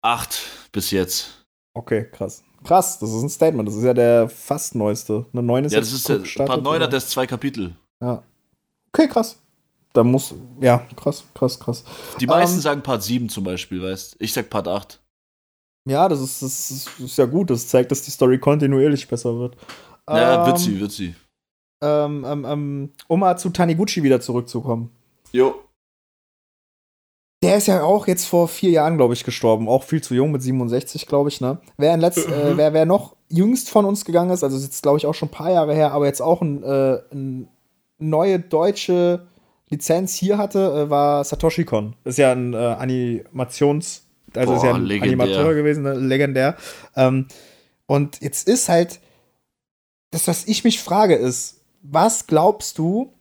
Acht bis jetzt. Okay, krass. Krass, das ist ein Statement. Das ist ja der fast neueste. Eine 9 ist ja, das ist der Part 9 hat erst zwei Kapitel. Ja. Okay, krass. Da muss. Ja, krass, krass, krass. Die meisten ähm, sagen Part 7 zum Beispiel, weißt Ich sag Part 8. Ja, das ist, das ist ja gut. Das zeigt, dass die Story kontinuierlich besser wird. Ja, ähm, wird sie, wird sie. Ähm, ähm, ähm, um mal zu Taniguchi wieder zurückzukommen. Jo. Der ist ja auch jetzt vor vier Jahren, glaube ich, gestorben. Auch viel zu jung, mit 67, glaube ich, ne? Wer, letzt, äh, wer, wer noch jüngst von uns gegangen ist, also ist jetzt, glaube ich, auch schon ein paar Jahre her, aber jetzt auch ein, äh, ein neue deutsche Lizenz hier hatte, äh, war Satoshi Kon. Ist ja ein äh, Animations-, also Boah, ist ja ein legendär. Animateur gewesen, ne? legendär. Ähm, und jetzt ist halt, das, was ich mich frage, ist, was glaubst du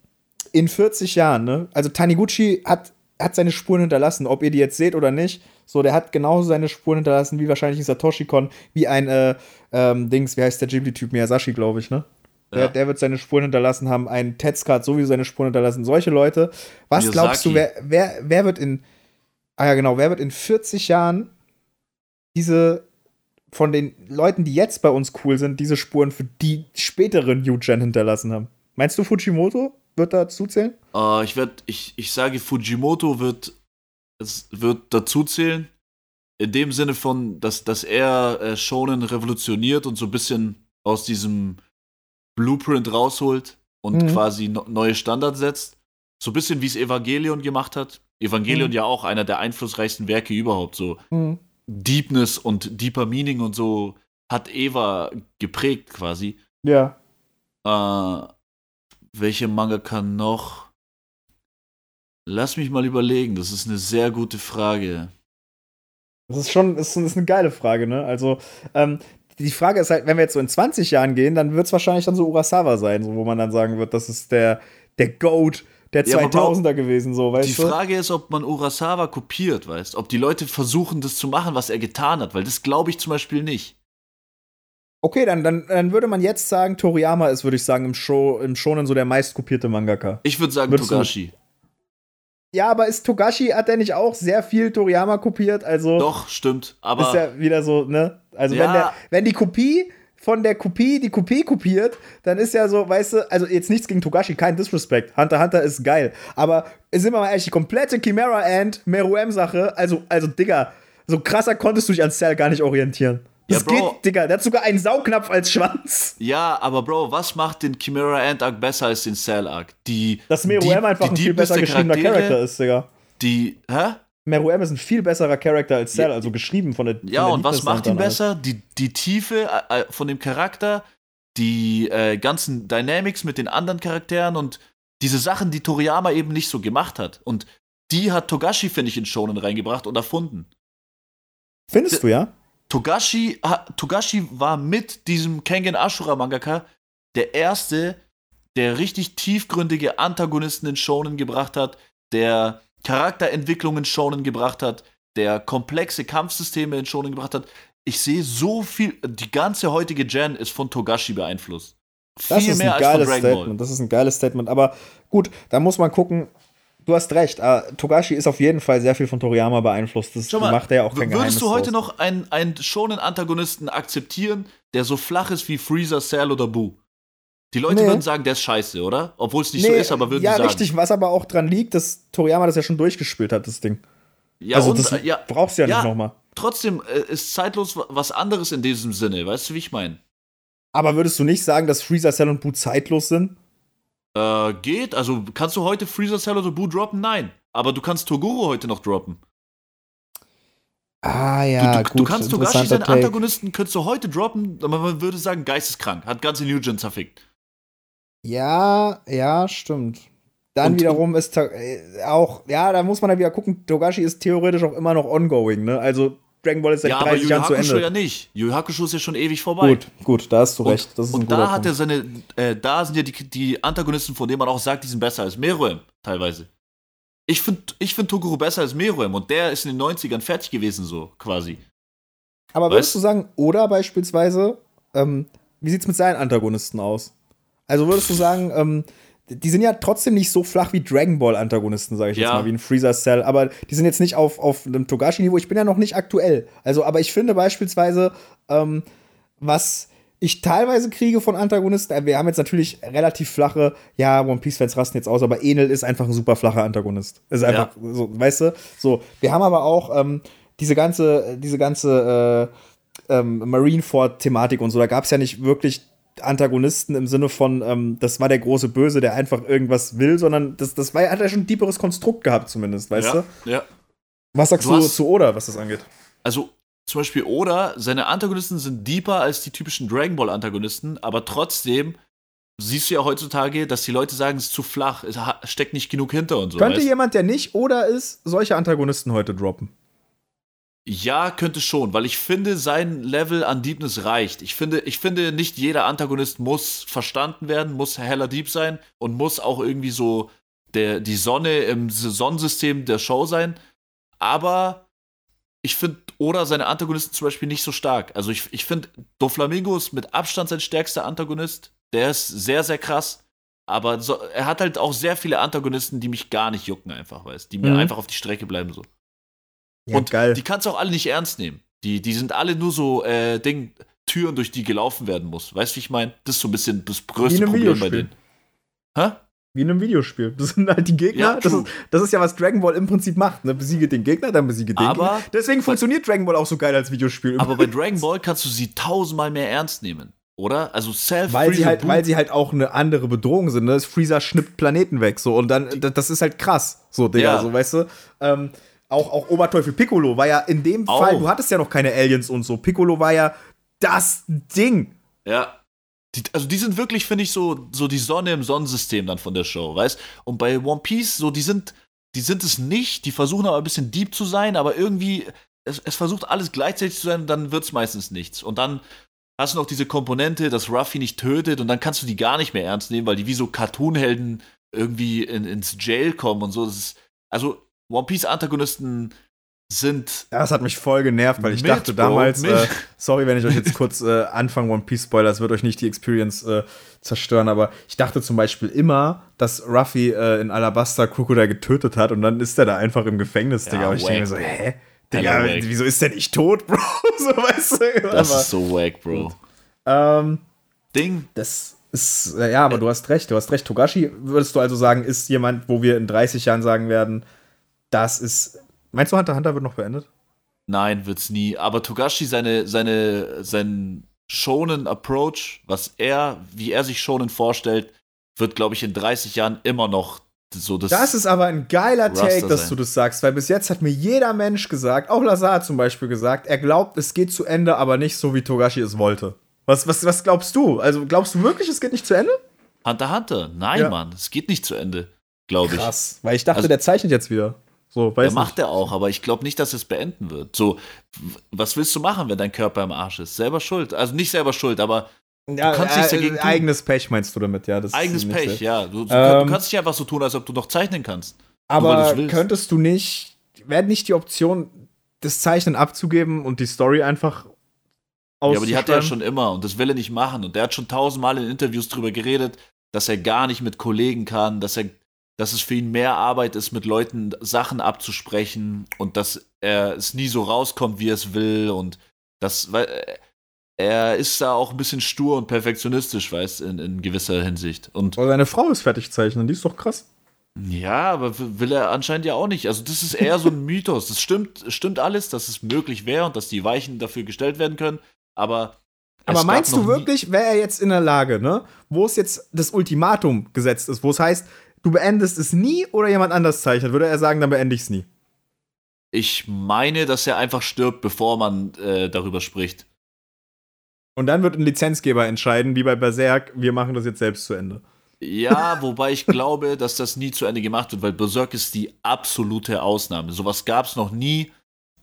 in 40 Jahren, ne? Also Taniguchi hat, hat seine Spuren hinterlassen, ob ihr die jetzt seht oder nicht. So, der hat genauso seine Spuren hinterlassen wie wahrscheinlich ein Satoshi-Kon, wie ein äh, ähm, Dings, wie heißt der Ghibli-Typ? Miyazashi, glaube ich, ne? Ja. Der, der, wird seine Spuren hinterlassen haben, ein Tetzka hat sowieso seine Spuren hinterlassen. Solche Leute. Was Miyazaki. glaubst du, wer, wer, wer wird in, ah ja, genau, wer wird in 40 Jahren diese von den Leuten, die jetzt bei uns cool sind, diese Spuren für die späteren New Gen hinterlassen haben. Meinst du, Fujimoto wird dazu zählen? Uh, ich, werd, ich, ich sage, Fujimoto wird, es wird dazu zählen. In dem Sinne von, dass, dass er äh, Shonen revolutioniert und so ein bisschen aus diesem Blueprint rausholt und mhm. quasi no, neue Standards setzt. So ein bisschen wie es Evangelion gemacht hat. Evangelion mhm. ja auch einer der einflussreichsten Werke überhaupt. So. Mhm. Deepness und Deeper Meaning und so hat Eva geprägt quasi. Ja. Äh, welche Manga kann noch? Lass mich mal überlegen, das ist eine sehr gute Frage. Das ist schon, das ist eine geile Frage, ne? Also, ähm, die Frage ist halt, wenn wir jetzt so in 20 Jahren gehen, dann wird es wahrscheinlich dann so Urasawa sein, so, wo man dann sagen wird, das ist der, der Goat der 2000er ja, gewesen, so, weißt die du? Die Frage ist, ob man Urasawa kopiert, weißt Ob die Leute versuchen, das zu machen, was er getan hat, weil das glaube ich zum Beispiel nicht. Okay, dann, dann, dann würde man jetzt sagen, Toriyama ist, würde ich sagen, im, Show, im Shonen so der meistkopierte Mangaka. Ich würde sagen Würdest Togashi. Du? Ja, aber ist Togashi, hat der nicht auch sehr viel Toriyama kopiert? Also. Doch, stimmt. Aber. Ist ja wieder so, ne? Also, ja. wenn, der, wenn die Kopie von der Kopie die Kopie kopiert, dann ist ja so, weißt du, also jetzt nichts gegen Togashi, kein Disrespect. Hunter Hunter ist geil. Aber sind wir mal ehrlich, die komplette Chimera and Meruem-Sache, also, also, Digga, so krasser konntest du dich an Cell gar nicht orientieren. Das ja, geht, Digga. Der hat sogar einen Saugknopf als Schwanz. Ja, aber Bro, was macht den Chimera Ant Arc besser als den Cell Arc? Die. Dass Meruem einfach die ein viel besser geschriebener Charakter ist, Digga. Die. Hä? Meruem ist ein viel besserer Charakter als Cell, also geschrieben von der. Von ja, der und was macht ihn besser? Die, die Tiefe äh, äh, von dem Charakter, die äh, ganzen Dynamics mit den anderen Charakteren und diese Sachen, die Toriyama eben nicht so gemacht hat. Und die hat Togashi, finde ich, in Shonen reingebracht und erfunden. Findest du, ja? Togashi, Togashi war mit diesem Kengen Ashura Mangaka der erste, der richtig tiefgründige Antagonisten in Shonen gebracht hat, der Charakterentwicklungen Shonen gebracht hat, der komplexe Kampfsysteme in Shonen gebracht hat. Ich sehe so viel, die ganze heutige Gen ist von Togashi beeinflusst. Das viel ist mehr ein geiles Statement. Das ist ein geiles Statement. Aber gut, da muss man gucken. Du hast recht. Uh, Togashi ist auf jeden Fall sehr viel von Toriyama beeinflusst. Das mal, macht er ja auch kein Würdest du heute raus. noch einen, einen Shonen-Antagonisten akzeptieren, der so flach ist wie Freezer, Cell oder Boo? Die Leute nee. würden sagen, der ist scheiße, oder? Obwohl es nicht nee, so ist, aber würden ja, sagen. Ja, richtig, was aber auch dran liegt, dass Toriyama das ja schon durchgespielt hat, das Ding. Ja, also und, das ja, brauchst du ja, ja nicht nochmal. Trotzdem äh, ist zeitlos was anderes in diesem Sinne, weißt du, wie ich meine? Aber würdest du nicht sagen, dass Freezer, Cell und Boo zeitlos sind? Äh, geht. Also kannst du heute Freezer, Cell oder Boo droppen? Nein. Aber du kannst Toguro heute noch droppen. Ah ja, du, du, gut. Du kannst Togashi seine Take. Antagonisten könntest du heute droppen, aber man würde sagen, geisteskrank. Hat ganze New Gen zerfickt. Ja, ja, stimmt. Dann und, wiederum ist äh, auch, ja, da muss man dann wieder gucken, Togashi ist theoretisch auch immer noch ongoing, ne? Also Dragon Ball ist seit ja, 30 Jahren zu Ende. ja nicht. Yu Hakusho ist ja schon ewig vorbei. Gut, gut, da hast du recht. und, und da hat er seine, äh, da sind ja die, die Antagonisten, von denen man auch sagt, die sind besser als Meruem, teilweise. Ich finde ich find Toguro besser als Meruem und der ist in den 90ern fertig gewesen, so quasi. Aber würdest du sagen, oder beispielsweise, ähm, wie sieht's mit seinen Antagonisten aus? Also würdest du sagen, ähm, die sind ja trotzdem nicht so flach wie Dragon Ball Antagonisten, sage ich ja. jetzt mal, wie ein Freezer Cell, aber die sind jetzt nicht auf, auf einem Togashi-Niveau. Ich bin ja noch nicht aktuell. Also, aber ich finde beispielsweise, ähm, was ich teilweise kriege von Antagonisten, äh, wir haben jetzt natürlich relativ flache, ja, One Piece-Fans rasten jetzt aus, aber Enel ist einfach ein super flacher Antagonist. Ist einfach, ja. so, weißt du? So, wir haben aber auch ähm, diese ganze, diese ganze äh, ähm, Marineford-Thematik und so, da gab es ja nicht wirklich Antagonisten im Sinne von, ähm, das war der große Böse, der einfach irgendwas will, sondern das, das war, hat ja schon ein tieferes Konstrukt gehabt, zumindest, weißt ja, du? Ja. Was sagst du, du zu Oda, was das angeht? Also, zum Beispiel Oda, seine Antagonisten sind deeper als die typischen Dragon Ball-Antagonisten, aber trotzdem siehst du ja heutzutage, dass die Leute sagen, es ist zu flach, es steckt nicht genug hinter und so. Könnte weißt? jemand, der nicht Oda ist, solche Antagonisten heute droppen? Ja, könnte schon, weil ich finde, sein Level an Deepness reicht. Ich finde, ich finde, nicht jeder Antagonist muss verstanden werden, muss heller Deep sein und muss auch irgendwie so der, die Sonne im Sonnensystem der Show sein. Aber ich finde oder seine Antagonisten zum Beispiel nicht so stark. Also ich, ich finde, Doflamingo ist mit Abstand sein stärkster Antagonist. Der ist sehr, sehr krass. Aber so, er hat halt auch sehr viele Antagonisten, die mich gar nicht jucken, einfach, weißt Die mir mhm. einfach auf die Strecke bleiben so. Ja, und geil. die kannst du auch alle nicht ernst nehmen. Die, die sind alle nur so äh, Ding, Türen, durch die gelaufen werden muss. Weißt du, wie ich meine? Das ist so ein bisschen das größte Problem bei denen. Hä? Wie in einem Videospiel. Das sind halt die Gegner. Ja, das, ist, das, ist, ja, was Dragon Ball im Prinzip macht. Ne? Besiege den Gegner, dann besiege den aber, Gegner. Deswegen funktioniert Dragon Ball auch so geil als Videospiel. Aber bei Dragon Ball kannst du sie tausendmal mehr ernst nehmen. Oder? Also self weil sie halt, Weil sie halt auch eine andere Bedrohung sind. Ne? Freezer schnippt Planeten weg. So. Und dann, das ist halt krass. So, Digga, ja. so, weißt du? Ähm, auch, auch Oberteufel Piccolo war ja in dem auch. Fall, du hattest ja noch keine Aliens und so. Piccolo war ja das Ding. Ja. Die, also die sind wirklich, finde ich, so, so die Sonne im Sonnensystem dann von der Show, weißt? Und bei One Piece, so, die sind, die sind es nicht, die versuchen aber ein bisschen deep zu sein, aber irgendwie, es, es versucht alles gleichzeitig zu sein dann wird es meistens nichts. Und dann hast du noch diese Komponente, dass Ruffy nicht tötet und dann kannst du die gar nicht mehr ernst nehmen, weil die wie so Cartoonhelden irgendwie in, ins Jail kommen und so. Ist, also One Piece Antagonisten sind. Ja, das hat mich voll genervt, weil ich mit, dachte damals, äh, sorry, wenn ich euch jetzt kurz äh, anfange, One Piece Spoiler, das wird euch nicht die Experience äh, zerstören, aber ich dachte zum Beispiel immer, dass Ruffy äh, in Alabasta Crocodile getötet hat und dann ist er da einfach im Gefängnis, Digga. Ja, und ich denke mir so, hä? Digga, wieso ist der nicht tot, Bro? so, weißt du? Das aber, ist so wack, Bro. Ähm, Ding. Das ist, äh, ja, aber du hast recht, du hast recht. Togashi, würdest du also sagen, ist jemand, wo wir in 30 Jahren sagen werden, das ist. Meinst du, Hunter Hunter wird noch beendet? Nein, wird's nie. Aber Togashi, seine, seine, sein schonen Approach, was er, wie er sich schonen vorstellt, wird, glaube ich, in 30 Jahren immer noch so das. Das ist aber ein geiler Raster Take, dass sein. du das sagst, weil bis jetzt hat mir jeder Mensch gesagt, auch Lazar zum Beispiel gesagt, er glaubt, es geht zu Ende, aber nicht so, wie Togashi es wollte. Was, was, was glaubst du? Also glaubst du wirklich, es geht nicht zu Ende? Hunter Hunter, nein, ja. Mann, es geht nicht zu Ende, glaube ich. Krass, weil ich dachte, also, der zeichnet jetzt wieder. So, weiß ja, macht er auch, aber ich glaube nicht, dass es beenden wird. So, was willst du machen, wenn dein Körper im Arsch ist? Selber schuld. Also nicht selber schuld, aber ja, du kannst äh, nichts dagegen tun. Eigenes Pech meinst du damit, ja. Eigenes Pech, ja. Du, du, ähm, du, kannst nicht einfach so tun, als ob du noch zeichnen kannst. Aber könntest du nicht, wäre nicht die Option, das Zeichnen abzugeben und die Story einfach ja, aber die hat er ja schon immer und das will er nicht machen. Und der hat schon tausendmal in Interviews drüber geredet, dass er gar nicht mit Kollegen kann, dass er dass es für ihn mehr Arbeit ist, mit Leuten Sachen abzusprechen und dass er es nie so rauskommt, wie er es will und das, weil, äh, er ist da auch ein bisschen stur und perfektionistisch, weißt in, in gewisser Hinsicht. Und Aber seine Frau ist fertig zeichnen, die ist doch krass. Ja, aber will er anscheinend ja auch nicht. Also, das ist eher so ein Mythos. Das stimmt, stimmt alles, dass es möglich wäre und dass die Weichen dafür gestellt werden können. Aber. Aber meinst du wirklich, wäre er jetzt in der Lage, ne, wo es jetzt das Ultimatum gesetzt ist, wo es heißt, du beendest es nie oder jemand anders zeichnet, würde er sagen, dann beende ich es nie? Ich meine, dass er einfach stirbt, bevor man äh, darüber spricht. Und dann wird ein Lizenzgeber entscheiden, wie bei Berserk, wir machen das jetzt selbst zu Ende. Ja, wobei ich glaube, dass das nie zu Ende gemacht wird, weil Berserk ist die absolute Ausnahme. Sowas gab es noch nie.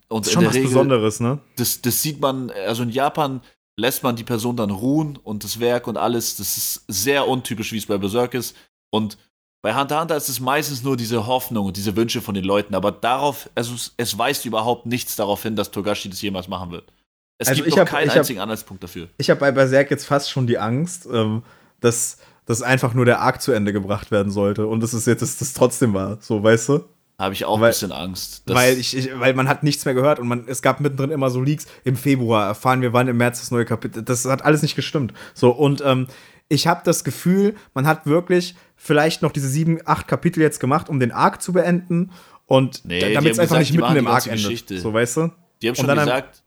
Und das ist schon was Regel, Besonderes, ne? Das, das sieht man, also in Japan lässt man die Person dann ruhen und das Werk und alles. Das ist sehr untypisch, wie es bei Berserk ist. Und bei Hunter Hunter ist es meistens nur diese Hoffnung und diese Wünsche von den Leuten, aber darauf, also es, es weist überhaupt nichts darauf hin, dass Togashi das jemals machen wird. Es also gibt noch hab, keinen einzigen hab, Anhaltspunkt dafür. Ich habe bei Berserk jetzt fast schon die Angst, ähm, dass dass einfach nur der Arc zu Ende gebracht werden sollte und das ist jetzt das, das trotzdem war, so weißt du? Habe ich auch weil, ein bisschen Angst. Weil, ich, ich, weil man hat nichts mehr gehört und man, es gab mittendrin immer so Leaks. Im Februar erfahren wir, wann im März das neue Kapitel. Das hat alles nicht gestimmt. So, und ähm, ich habe das Gefühl, man hat wirklich vielleicht noch diese sieben, acht Kapitel jetzt gemacht, um den Arc zu beenden. Und nee, damit es einfach gesagt, nicht mitten im Arc endet. Geschichte. So, weißt du? Die haben schon gesagt.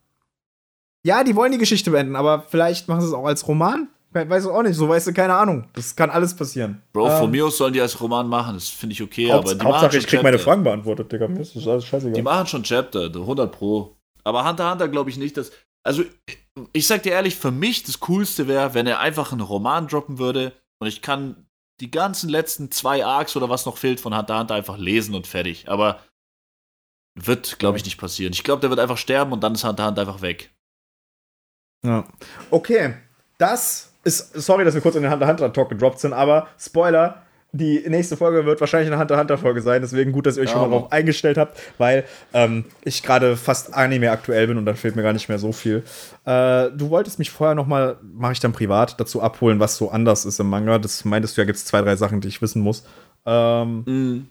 ja, die wollen die Geschichte beenden, aber vielleicht machen sie es auch als Roman. Weiß ich auch nicht, so weißt du, keine Ahnung. Das kann alles passieren. Bro, ähm, von mir aus sollen die als Roman machen, das finde ich okay, Haupts aber die Hauptsache, machen ich krieg Chapter. meine Fragen beantwortet, Digga. Mir ist das alles scheißegal. Die machen schon Chapter, 100 Pro. Aber Hunter Hunter glaube ich nicht, dass. Also, ich sag dir ehrlich, für mich das Coolste wäre, wenn er einfach einen Roman droppen würde und ich kann die ganzen letzten zwei Arcs oder was noch fehlt von Hunter Hunter einfach lesen und fertig. Aber wird, glaube ich, nicht passieren. Ich glaube, der wird einfach sterben und dann ist Hunter Hunter einfach weg. Ja. Okay, das ist, sorry, dass wir kurz in den Hunter Hunter Talk gedroppt sind, aber Spoiler, die nächste Folge wird wahrscheinlich eine Hunter Hunter Folge sein, deswegen gut, dass ihr euch ja, schon mal darauf eingestellt habt, weil ähm, ich gerade fast Anime aktuell bin und dann fehlt mir gar nicht mehr so viel. Äh, du wolltest mich vorher noch mal, mache ich dann privat, dazu abholen, was so anders ist im Manga. Das meintest du ja, gibt es zwei, drei Sachen, die ich wissen muss. Ähm, mhm.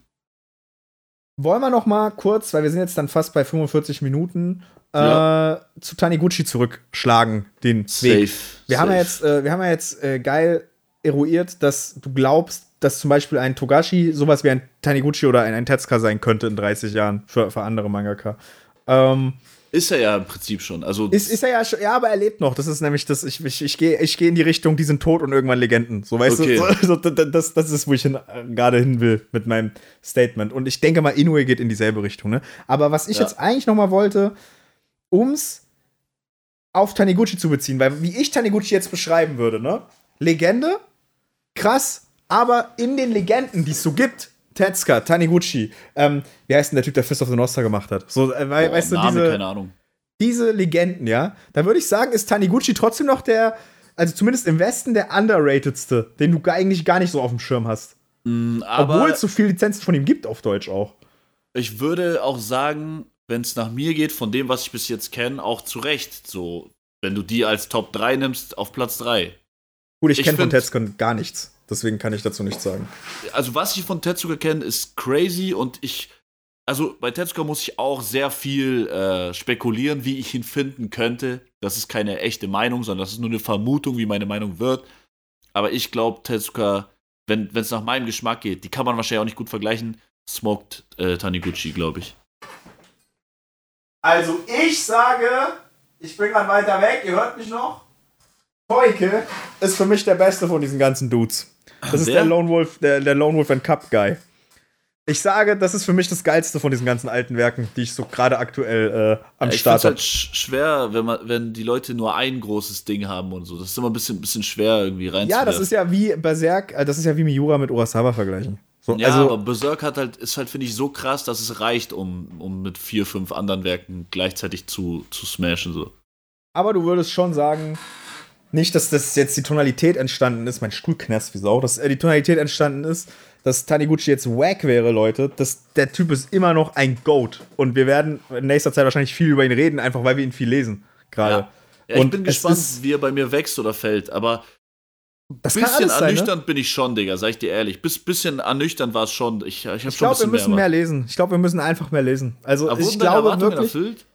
Wollen wir noch mal kurz, weil wir sind jetzt dann fast bei 45 Minuten, ja. äh, zu Taniguchi zurückschlagen, den Safe. Weg. Wir Safe. haben ja jetzt, äh, wir haben ja jetzt äh, geil eruiert, dass du glaubst, dass zum Beispiel ein Togashi sowas wie ein Taniguchi oder ein, ein Tetsuka sein könnte in 30 Jahren für, für andere Mangaka. Ähm, ist er ja im Prinzip schon. Also ist, ist er ja schon, ja, aber er lebt noch. Das ist nämlich das, ich, ich, ich gehe ich geh in die Richtung, die sind tot und irgendwann Legenden. So, weißt okay. du, so, so, das, das ist, wo ich hin, gerade hin will mit meinem Statement. Und ich denke mal, Inoue geht in dieselbe Richtung, ne? Aber was ich ja. jetzt eigentlich noch mal wollte, ums auf Taniguchi zu beziehen, weil wie ich Taniguchi jetzt beschreiben würde, ne? Legende, krass, aber in den Legenden, die es so gibt, Tetsuka, Taniguchi, ähm, wie heißt denn der Typ, der Fist of the Nostra gemacht hat? So, äh, Boah, weißt du, Name, diese, keine Ahnung. diese Legenden, ja, da würde ich sagen, ist Taniguchi trotzdem noch der, also zumindest im Westen, der underratedste, den du eigentlich gar nicht so auf dem Schirm hast. Mm, Obwohl es so viele Lizenzen von ihm gibt auf Deutsch auch. Ich würde auch sagen, wenn es nach mir geht, von dem, was ich bis jetzt kenne, auch zu Recht. So, wenn du die als Top 3 nimmst, auf Platz 3. Gut, ich, ich kenne von Tetsuka gar nichts. Deswegen kann ich dazu nichts sagen. Also, was ich von Tetsuka kenne, ist crazy und ich. Also, bei Tetsuka muss ich auch sehr viel äh, spekulieren, wie ich ihn finden könnte. Das ist keine echte Meinung, sondern das ist nur eine Vermutung, wie meine Meinung wird. Aber ich glaube, Tetsuka, wenn es nach meinem Geschmack geht, die kann man wahrscheinlich auch nicht gut vergleichen, smoked äh, Taniguchi, glaube ich. Also ich sage, ich bin gerade weiter weg, ihr hört mich noch. Toike ist für mich der beste von diesen ganzen Dudes. Das ist der Lone Wolf, der, der Lone Wolf and Cup Guy. Ich sage, das ist für mich das geilste von diesen ganzen alten Werken, die ich so gerade aktuell äh, am ja, ich Start habe. Es halt schwer, wenn man, wenn die Leute nur ein großes Ding haben und so. Das ist immer ein bisschen, bisschen schwer irgendwie rein. Ja, das ist ja wie Berserk, äh, das ist ja wie Miura mit Urasawa vergleichen. So, ja, also, aber Berserk hat halt, ist halt, finde ich, so krass, dass es reicht, um, um mit vier, fünf anderen Werken gleichzeitig zu, zu smashen. So. Aber du würdest schon sagen, nicht, dass das jetzt die Tonalität entstanden ist, mein Stuhl knarzt wie Sau, dass äh, die Tonalität entstanden ist, dass Taniguchi jetzt wack wäre, Leute. Das, der Typ ist immer noch ein Goat. Und wir werden in nächster Zeit wahrscheinlich viel über ihn reden, einfach weil wir ihn viel lesen. Gerade. Ja. Ja, ich bin gespannt, wie er bei mir wächst oder fällt, aber das bisschen ernüchternd sein, ne? bin ich schon, Digga, sag ich dir ehrlich. Bis bisschen ernüchternd war es schon. Ich, ich, ich glaube, wir müssen mehr, mehr lesen. Ich glaube, wir müssen einfach mehr lesen. Also, Aber ich glaube Erwartungen wirklich. Erfüllt?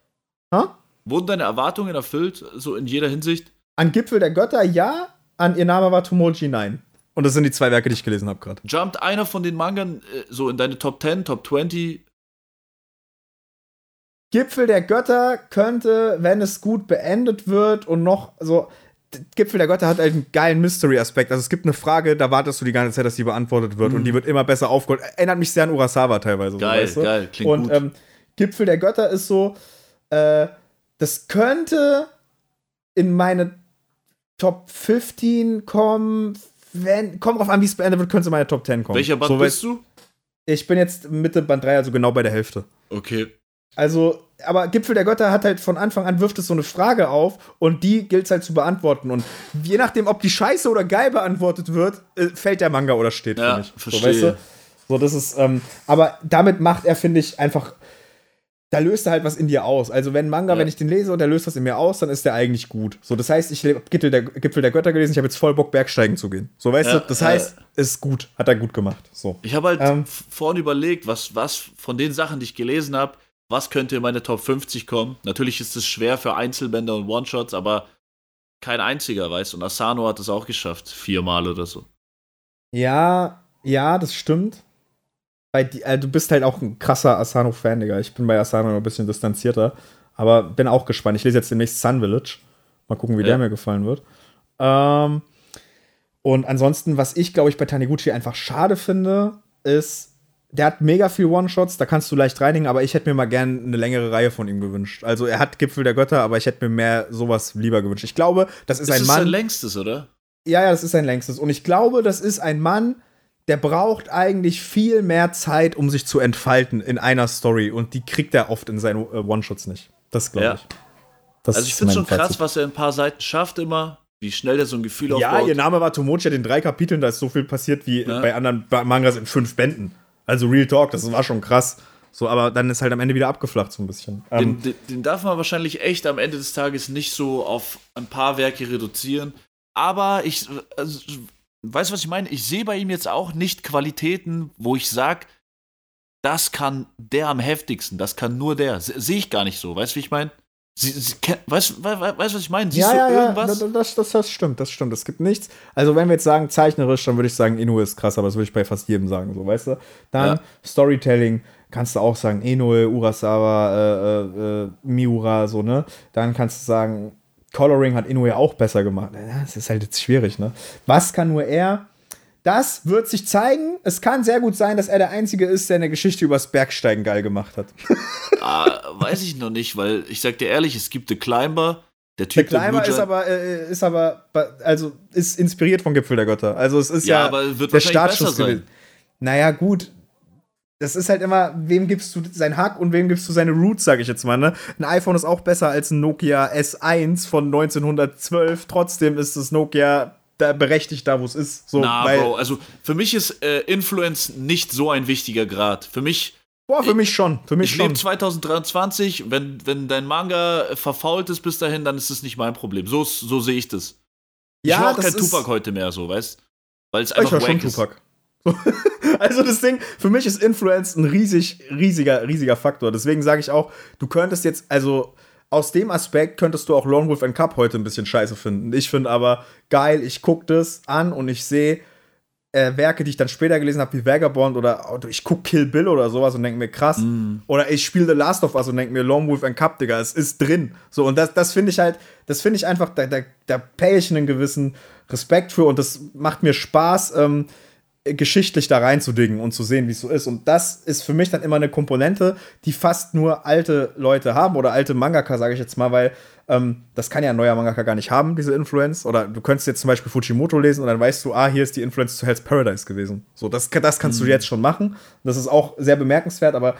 Ha? Wurden deine Erwartungen erfüllt, so in jeder Hinsicht? An Gipfel der Götter ja, an ihr Name war Tomoji nein. Und das sind die zwei Werke, die ich gelesen habe gerade. Jumpt einer von den Mangern äh, so in deine Top 10, Top 20? Gipfel der Götter könnte, wenn es gut beendet wird und noch so. Gipfel der Götter hat halt einen geilen Mystery-Aspekt. Also es gibt eine Frage, da wartest du die ganze Zeit, dass die beantwortet wird mhm. und die wird immer besser aufgeholt. Erinnert mich sehr an Urasawa teilweise. Geil, weißt du? geil, klingt und, gut. Ähm, Gipfel der Götter ist so, äh, das könnte in meine Top 15 kommen, wenn, kommt drauf an, wie es beendet wird, könnte es in meine Top 10 kommen. Welcher Band so, bist du? Ich bin jetzt Mitte Band 3, also genau bei der Hälfte. Okay. Also, aber Gipfel der Götter hat halt von Anfang an wirft es so eine Frage auf und die gilt es halt zu beantworten. Und je nachdem, ob die scheiße oder geil beantwortet wird, äh, fällt der Manga oder steht ja, für mich. Verstehe. So, weißt du? so, das ist, ähm, aber damit macht er, finde ich, einfach da löst er halt was in dir aus. Also wenn Manga, ja. wenn ich den lese und der löst was in mir aus, dann ist der eigentlich gut. So, das heißt, ich habe Gipfel der, Gipfel der Götter gelesen, ich habe jetzt voll Bock, Bergsteigen zu gehen. So, weißt ja, du, das heißt, äh, ist gut, hat er gut gemacht. So. Ich habe halt ähm, vorhin überlegt, was, was von den Sachen, die ich gelesen habe, was könnte in meine Top 50 kommen. Natürlich ist es schwer für Einzelbänder und One-Shots, aber kein einziger, weißt du. Und Asano hat es auch geschafft, viermal oder so. Ja, ja, das stimmt bei äh, du bist halt auch ein krasser Asano-Fan, Digga. Ich bin bei Asano ein bisschen distanzierter. Aber bin auch gespannt. Ich lese jetzt demnächst Sun Village. Mal gucken, wie ja. der mir gefallen wird. Ähm, und ansonsten, was ich, glaube ich, bei Taniguchi einfach schade finde, ist, der hat mega viel One-Shots, da kannst du leicht reinigen, aber ich hätte mir mal gerne eine längere Reihe von ihm gewünscht. Also er hat Gipfel der Götter, aber ich hätte mir mehr sowas lieber gewünscht. Ich glaube, das ist, ist ein Mann. Das ist sein längstes, oder? Ja, ja, das ist sein längstes. Und ich glaube, das ist ein Mann, der braucht eigentlich viel mehr Zeit, um sich zu entfalten in einer Story. Und die kriegt er oft in seinen äh, One-Shots nicht. Das glaube ich. Das also ich finde es schon krass, Fazit. was er in ein paar Seiten schafft immer. Wie schnell der so ein Gefühl aufbaut. Ja, ihr Name war Tomochi, in drei Kapiteln, da ist so viel passiert wie ja. bei anderen Mangas in fünf Bänden. Also Real Talk, das war schon krass. So, aber dann ist halt am Ende wieder abgeflacht so ein bisschen. Den, ähm, den, den, darf man wahrscheinlich echt am Ende des Tages nicht so auf ein paar Werke reduzieren. Aber ich, also, weißt du, was ich meine? Ich sehe bei ihm jetzt auch nicht Qualitäten, wo ich sage, das kann der am heftigsten, das kann nur der. Sehe ich gar nicht so. Weißt du, wie ich meine? Weißt du, was ich meine? Siehst ja, ja, irgendwas? Ja, das, das, das, stimmt, das stimmt. Es gibt nichts. Also, wenn wir jetzt sagen, zeichnerisch, dann würde ich sagen, Inoue ist krass, aber das würde ich bei fast jedem sagen, so, weißt du? Dann ja. Storytelling, kannst du auch sagen, Inoue, Urasawa, äh, äh, äh, Miura, so, ne? Dann kannst du sagen, Coloring hat Inoue auch besser gemacht. Das ist halt jetzt schwierig, ne? Was kann nur er? Das wird sich zeigen. Es kann sehr gut sein, dass er der Einzige ist, der eine Geschichte übers Bergsteigen geil gemacht hat. ah, weiß ich noch nicht, weil ich sag dir ehrlich, es gibt The Climber. Der Typ, der Climber ist aber, äh, ist aber, also ist inspiriert vom Gipfel der Götter. Also es ist ja, ja aber wird der Startschuss gewesen. Naja, gut, das ist halt immer, wem gibst du sein Hack und wem gibst du seine Roots, sag ich jetzt mal, ne? Ein iPhone ist auch besser als ein Nokia S1 von 1912. Trotzdem ist das Nokia da berechtigt da, wo es ist. So, Na, Bro, also für mich ist äh, Influence nicht so ein wichtiger Grad. Für mich. Boah, für mich schon. Für mich ich lebe 2023. Wenn, wenn dein Manga verfault ist bis dahin, dann ist es nicht mein Problem. So, so sehe ich das. Ja, ich höre auch kein Tupac heute mehr so, weißt Weil es einfach ich war schon ist. Tupac. also das Ding, für mich ist Influence ein riesig, riesiger, riesiger Faktor. Deswegen sage ich auch, du könntest jetzt, also aus dem Aspekt könntest du auch Lone Wolf and Cup heute ein bisschen scheiße finden. Ich finde aber geil, ich gucke das an und ich sehe äh, Werke, die ich dann später gelesen habe, wie Vagabond oder ich gucke Kill Bill oder sowas und denke mir, krass. Mm. Oder ich spiele The Last of Us und denke mir, Lone Wolf and Cup, Digga, es ist drin. So, und das, das finde ich halt, das finde ich einfach, da, da, da pay ich einen gewissen Respekt für und das macht mir Spaß. Ähm, geschichtlich da reinzudingen und zu sehen, wie es so ist. Und das ist für mich dann immer eine Komponente, die fast nur alte Leute haben oder alte Mangaka, sage ich jetzt mal, weil ähm, das kann ja ein neuer Mangaka gar nicht haben, diese Influence. Oder du könntest jetzt zum Beispiel Fujimoto lesen und dann weißt du, ah, hier ist die Influence zu Hell's Paradise gewesen. So, das, das kannst mhm. du jetzt schon machen. Das ist auch sehr bemerkenswert, aber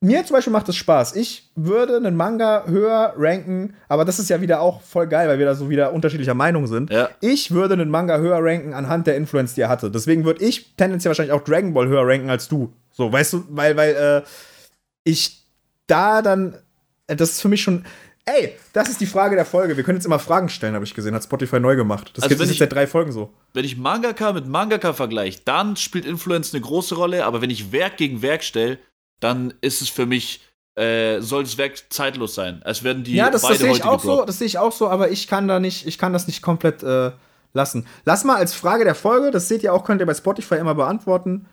mir zum Beispiel macht es Spaß. Ich würde einen Manga höher ranken, aber das ist ja wieder auch voll geil, weil wir da so wieder unterschiedlicher Meinung sind. Ja. Ich würde einen Manga höher ranken anhand der Influence, die er hatte. Deswegen würde ich tendenziell wahrscheinlich auch Dragon Ball höher ranken als du. So, weißt du, weil, weil äh, ich da dann, äh, das ist für mich schon. Ey, das ist die Frage der Folge. Wir können jetzt immer Fragen stellen, habe ich gesehen. Hat Spotify neu gemacht. Das also gibt es seit drei Folgen so. Wenn ich Mangaka mit Mangaka vergleiche, dann spielt Influence eine große Rolle. Aber wenn ich Werk gegen Werk stelle, dann ist es für mich äh, soll das Werk zeitlos sein. Es werden die ja, das, das sehe ich auch so, das sehe ich auch so, aber ich kann da nicht, ich kann das nicht komplett äh, lassen. Lass mal als Frage der Folge, das seht ihr auch, könnt ihr bei Spotify immer beantworten.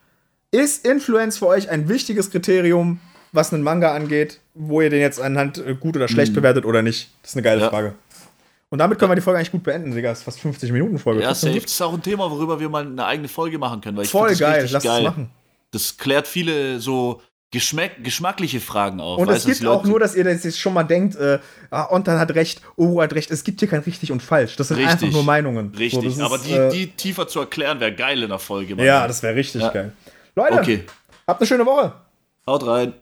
Ist Influence für euch ein wichtiges Kriterium, was einen Manga angeht, wo ihr den jetzt anhand äh, gut oder schlecht Mhm. bewertet oder nicht? Das ist eine geile Ja. Frage. Und damit können wir die Folge eigentlich gut beenden, Digga. Das ist fast 50 Minuten Folge. Ja, safe. Das ist auch ein Thema, worüber wir mal eine eigene Folge machen können. Weil ich Voll geil, lass es geil. machen. Das klärt viele so Geschmack geschmackliche Fragen auf. Und es gibt auch Leute- nur, dass ihr das jetzt schon mal denkt, äh, ah, Ontan hat recht, Oro hat recht. Es gibt hier kein richtig und falsch. Das sind Richtig. einfach nur Meinungen. So, Richtig, ist, aber die, äh, die tiefer zu erklären, wäre geil in der Folge. Mann. Ja, das wäre richtig Ja. geil. Leute, Okay, habt eine schöne Woche. haut rein.